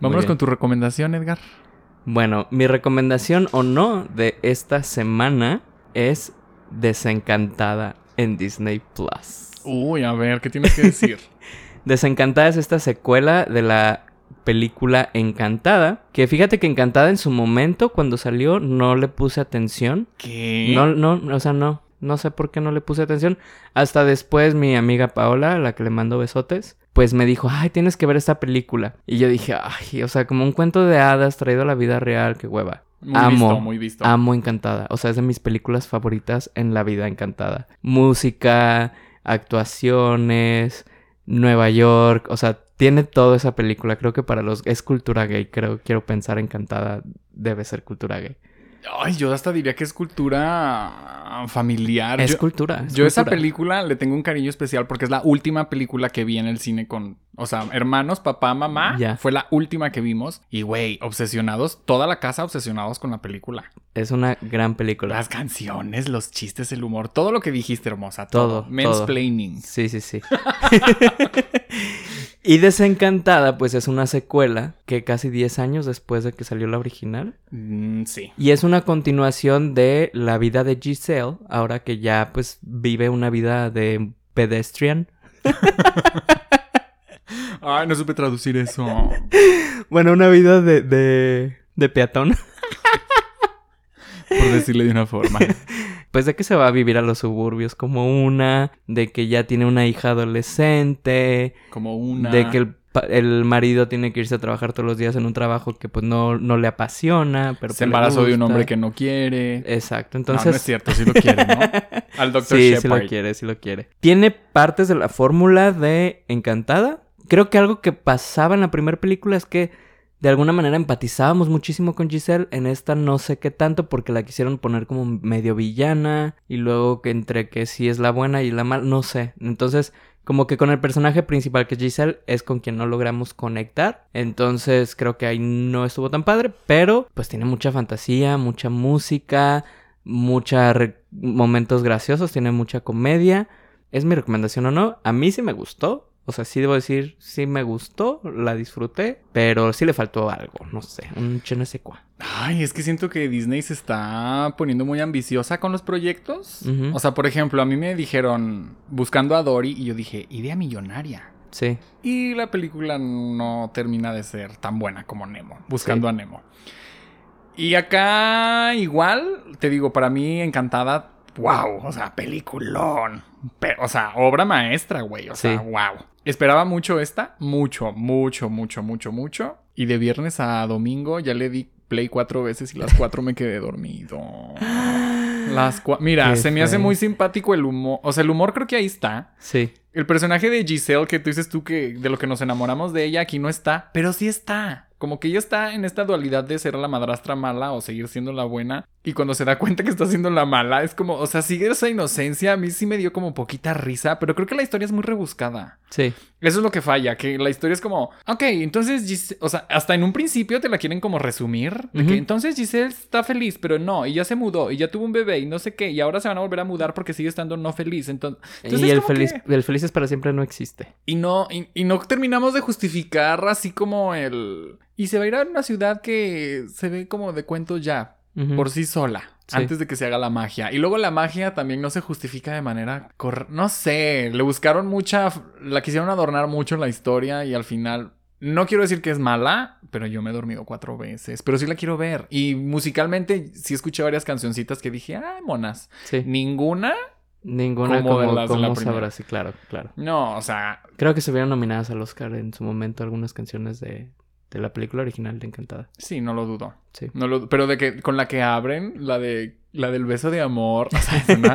Vámonos con tu recomendación, Edgar. Bueno, mi recomendación o no de esta semana es Desencantada en Disney Plus. Uy, a ver, ¿qué tienes que decir? *laughs* Desencantada es esta secuela de la película Encantada. Que fíjate que Encantada en su momento, cuando salió, no le puse atención. ¿Qué? No, no, o sea, no. No sé por qué no le puse atención. Hasta después mi amiga Paola, la que le mando besotes, pues me dijo, ay, tienes que ver esta película. Y yo dije, ay, o sea, como un cuento de hadas traído a la vida real, qué hueva. Muy amo, visto, muy visto. Amo Encantada. O sea, es de mis películas favoritas en la vida Encantada. Música, actuaciones, Nueva York. O sea, tiene toda esa película. Creo que para los... Es cultura gay. Creo, quiero pensar Encantada debe ser cultura gay. Ay, yo hasta diría que es cultura familiar. Es yo, cultura. es yo esa cultura. película le tengo un cariño especial porque es la última película que vi en el cine con O sea, hermanos, papá, mamá. Ya. Fue la última que vimos. Y, güey, obsesionados, toda la casa obsesionados con la película. Es una gran película. Las canciones, los chistes, el humor, todo lo que dijiste, hermosa. Todo. Todo, Mansplaining. Sí, sí, sí. *laughs* y Desencantada, pues es una secuela que casi 10 años después de que salió la original. Mm, sí. Y es una continuación de la vida de Giselle, ahora que ya pues vive una vida de pedestrian. *laughs* Ay, no supe traducir eso. Bueno, una vida de, de, de peatón. Por decirle de una forma. *laughs* Pues de que se va a vivir a los suburbios como una, de que ya tiene una hija adolescente, Como una. de que el, el marido tiene que irse a trabajar todos los días en un trabajo que pues no, no le apasiona, pero se pues, embarazó de un hombre que no quiere. Exacto, Entonces... No, no es cierto, sí lo quiere, ¿no? *laughs* Al. Sí, Shepard. sí lo quiere, sí lo quiere. Tiene partes de la fórmula de Encantada. Creo que algo que pasaba en la primera película es que de alguna manera empatizábamos muchísimo con Giselle. En esta no sé qué tanto porque la quisieron poner como medio villana y luego que entre que sí es la buena y la mala, no sé. Entonces, como que con el personaje principal que es Giselle es con quien no logramos conectar. Entonces, creo que ahí no estuvo tan padre, pero pues tiene mucha fantasía, mucha música, muchos momentos graciosos, tiene mucha comedia. ¿Es mi recomendación o no? A mí sí me gustó. O sea, sí debo decir, sí me gustó, la disfruté, pero sí le faltó algo, no sé, un je ne sais quoi. Ay, es que siento que Disney se está poniendo muy ambiciosa con los proyectos. O sea, por ejemplo, a mí me dijeron buscando a Dory y yo dije, idea millonaria. Sí, Y la película no termina de ser tan buena como Nemo, buscando Sí. a Nemo. Y acá igual, te digo, para mí encantada, wow, o sea, peliculón. Pe- o sea, obra maestra, güey, o sea, Sí. wow. Esperaba mucho esta, mucho, mucho, mucho, mucho, mucho. Y de viernes a domingo ya le di play cuatro veces y las cuatro me quedé dormido. *gasps* Las Mira, Qué se me hace muy simpático el humor. O sea, el humor creo que ahí está. sí, El personaje de Giselle, que tú dices tú que de lo que nos enamoramos de ella, aquí no está, pero sí está. Como que ella está en esta dualidad de ser la madrastra mala o seguir siendo la buena. Y cuando se da cuenta que está siendo la mala, es como, o sea, sigue esa inocencia. A mí sí me dio como poquita risa, pero creo que la historia es muy rebuscada. sí, Eso es lo que falla, que la historia es como, ok, entonces, Gis- o sea, hasta en un principio te la quieren como resumir, de que entonces Giselle está feliz, pero no, y ya se mudó, y ya tuvo un bebé, y no sé qué, y ahora se van a volver a mudar porque sigue estando no feliz. Entonces, entonces y el feliz, que- el felices para siempre no existe. y no, y, y no terminamos de justificar así como el... Y se va a ir a una ciudad que se ve como de cuentos ya, Por sí sola. Sí. Antes de que se haga la magia. Y luego la magia también no se justifica de manera correcta. No sé, le buscaron mucha... La quisieron adornar mucho en la historia y al final... No quiero decir que es mala, pero yo me he dormido cuatro veces. Pero sí la quiero ver. Y musicalmente sí escuché varias cancioncitas que dije, ay, monas. Sí, Ninguna... ninguna como como, las como sabrás, sí, claro, claro. No, o sea, Creo que se vieron nominadas al Oscar en su momento algunas canciones de, de la película original de Encantada. sí, no lo dudo. Sí. No lo- pero de que con la que abren, la de la del beso de amor, *laughs* o sea, es una,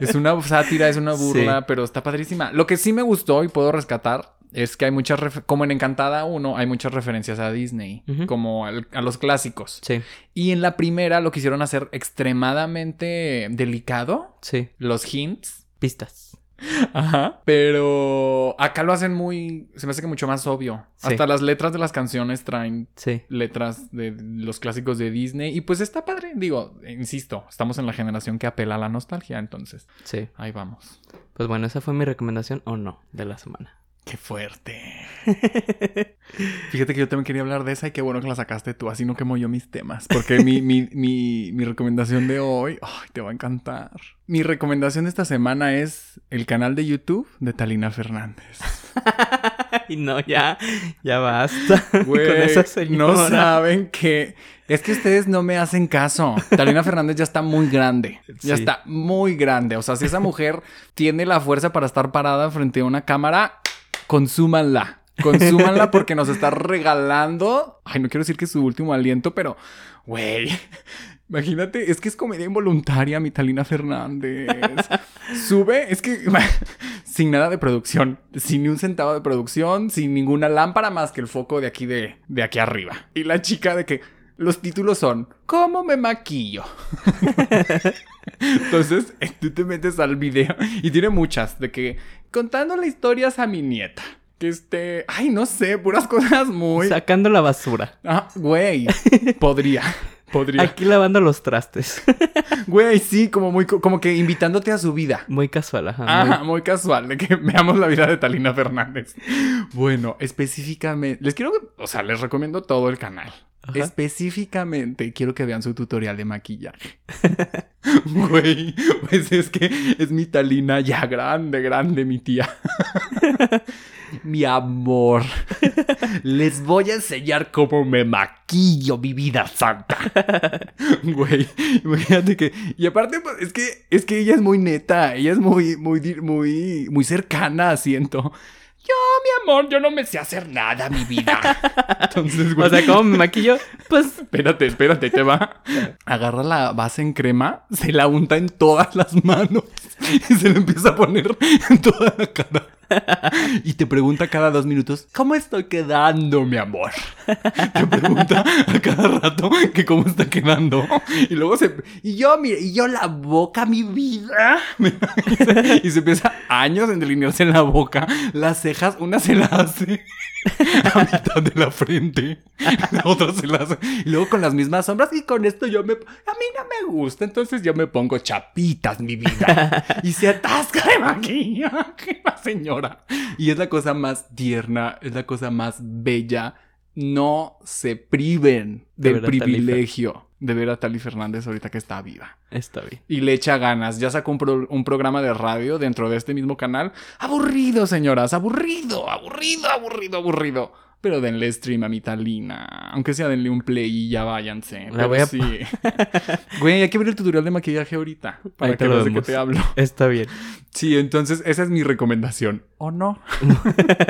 es una sátira, es una burla, Sí. pero está padrísima. Lo que sí me gustó y puedo rescatar es que hay muchas, como en Encantada 1, hay muchas referencias a Disney, como al- a los clásicos. Sí, Y en la primera lo quisieron hacer extremadamente delicado, sí. los hints. Pistas. Ajá. Pero acá lo hacen muy, se me hace que mucho más obvio. Sí. Hasta las letras de las canciones traen Sí. letras de los clásicos de Disney. Y pues está padre. Digo, insisto, estamos en la generación que apela a la nostalgia. Entonces, Sí. ahí vamos. Pues bueno, esa fue mi recomendación o no de la semana. Qué fuerte. *laughs* Fíjate que yo también quería hablar de esa y qué bueno que la sacaste tú. Así no quemo yo mis temas. Porque mi, mi, mi, mi recomendación de hoy, ay, te va a encantar. Mi recomendación de esta semana es el canal de YouTube de Talina Fernández. *laughs* Y no, ya, ya basta *laughs* Güey, con esa no señora. saben que... Es que ustedes no me hacen caso. Talina Fernández ya está muy grande. Ya Sí. está muy grande. O sea, si esa mujer tiene la fuerza para estar parada frente a una cámara, consúmanla. Consúmanla *laughs* porque nos está regalando... Ay, no quiero decir que es su último aliento, pero... Güey... *laughs* Imagínate, es que es comedia involuntaria, mi Talina Fernández. Sube, es que *laughs* sin nada de producción, sin ni un centavo de producción, sin ninguna lámpara más que el foco de aquí de, de aquí arriba. Y la chica de que los títulos son ¿Cómo me maquillo? Entonces, tú te metes al video y tiene muchas de que contándole historias a mi nieta. que este, ay, no sé, puras cosas muy... Sacando la basura. Ah, güey, *laughs* podría. Podría. Aquí lavando los trastes. *laughs* Güey, sí, como muy como que invitándote a su vida. Muy casual, ajá. Ajá, muy... casual, de que *laughs* veamos la vida de Talina Fernández. Bueno, específicamente, les quiero, o sea, les recomiendo todo el canal. Específicamente quiero que vean su tutorial de maquillaje. *laughs* Güey, pues es que es mi Talina ya grande, grande, mi tía. *laughs* mi amor. Les voy a enseñar cómo me maquillo, mi vida santa. Güey, imagínate que. Y aparte, pues, es que es que ella es muy neta. Ella es muy, muy, muy, muy cercana, siento. Yo, mi amor, yo no me sé hacer nada, mi vida. *laughs* Entonces, güey. O sea, ¿cómo me maquillo? Pues. Espérate, espérate, te va. Agarra la base en crema, se la unta en todas las manos y se la empieza a poner en toda la cara. Y te pregunta cada dos minutos, ¿cómo estoy quedando, mi amor? Te pregunta a cada rato que cómo está quedando. Y luego se... Y yo, mire, y yo la boca, mi vida. *laughs* y se empieza años en delinearse en la boca. Las cejas, una se la hace a mitad de la frente. La otra se la hace. Y luego con las mismas sombras. Y con esto yo me... A mí no me gusta. Entonces yo me pongo chapitas, mi vida. Y se atasca de maquillaje la señora. Y es la cosa más tierna. Es la cosa más bella. No se priven del privilegio de ver a Tali Fernández ahorita que está viva. Está bien. Y le echa ganas. Ya sacó un, un, programa de radio dentro de este mismo canal. Aburrido, señoras. Aburrido, aburrido, aburrido, aburrido. Pero denle stream a mi Talina. Aunque sea denle un play y ya váyanse. La voy a... sí. *laughs* Güey, hay que ver el tutorial de maquillaje ahorita. Para que veas de qué te hablo. *laughs* Está bien. Sí, entonces esa es mi recomendación. ¿O no?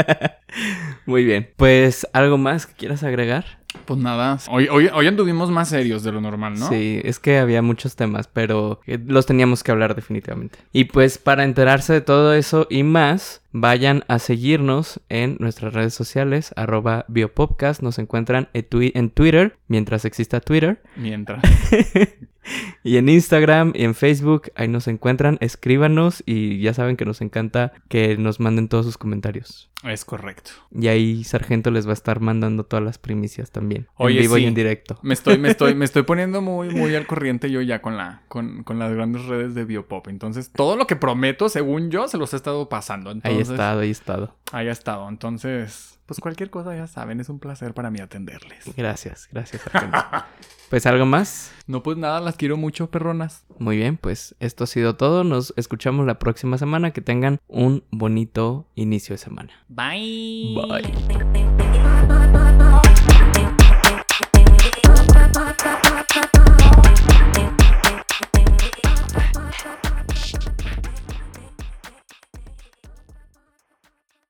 *laughs* Muy bien. Pues, ¿algo más que quieras agregar? Pues nada, hoy, hoy, hoy, anduvimos más serios de lo normal, ¿no? Sí, es que había muchos temas, pero los teníamos que hablar definitivamente. Y pues para enterarse de todo eso y más, vayan a seguirnos en nuestras redes sociales, arroba biopopcast, nos encuentran en Twitter, mientras exista Twitter. Mientras. *laughs* y en Instagram y en Facebook, ahí nos encuentran, escríbanos y ya saben que nos encanta que nos manden todos sus comentarios. Es correcto. Y ahí Sargento les va a estar mandando todas las primicias también. Oye, en vivo y en directo. Me estoy, me estoy, *laughs* me estoy poniendo muy, muy al corriente yo ya con la, con, con, las grandes redes de Biopop. Entonces, todo lo que prometo, según yo, se los he estado pasando. ahí ahí he estado, ahí he estado. Ahí he estado. Entonces, pues cualquier cosa ya saben, es un placer para mí atenderles. Gracias, gracias. *laughs* pues algo más. No, pues nada, las quiero mucho, perronas. Muy bien, pues esto ha sido todo. Nos escuchamos la próxima semana. Que tengan un bonito inicio de semana. Bye. Bye.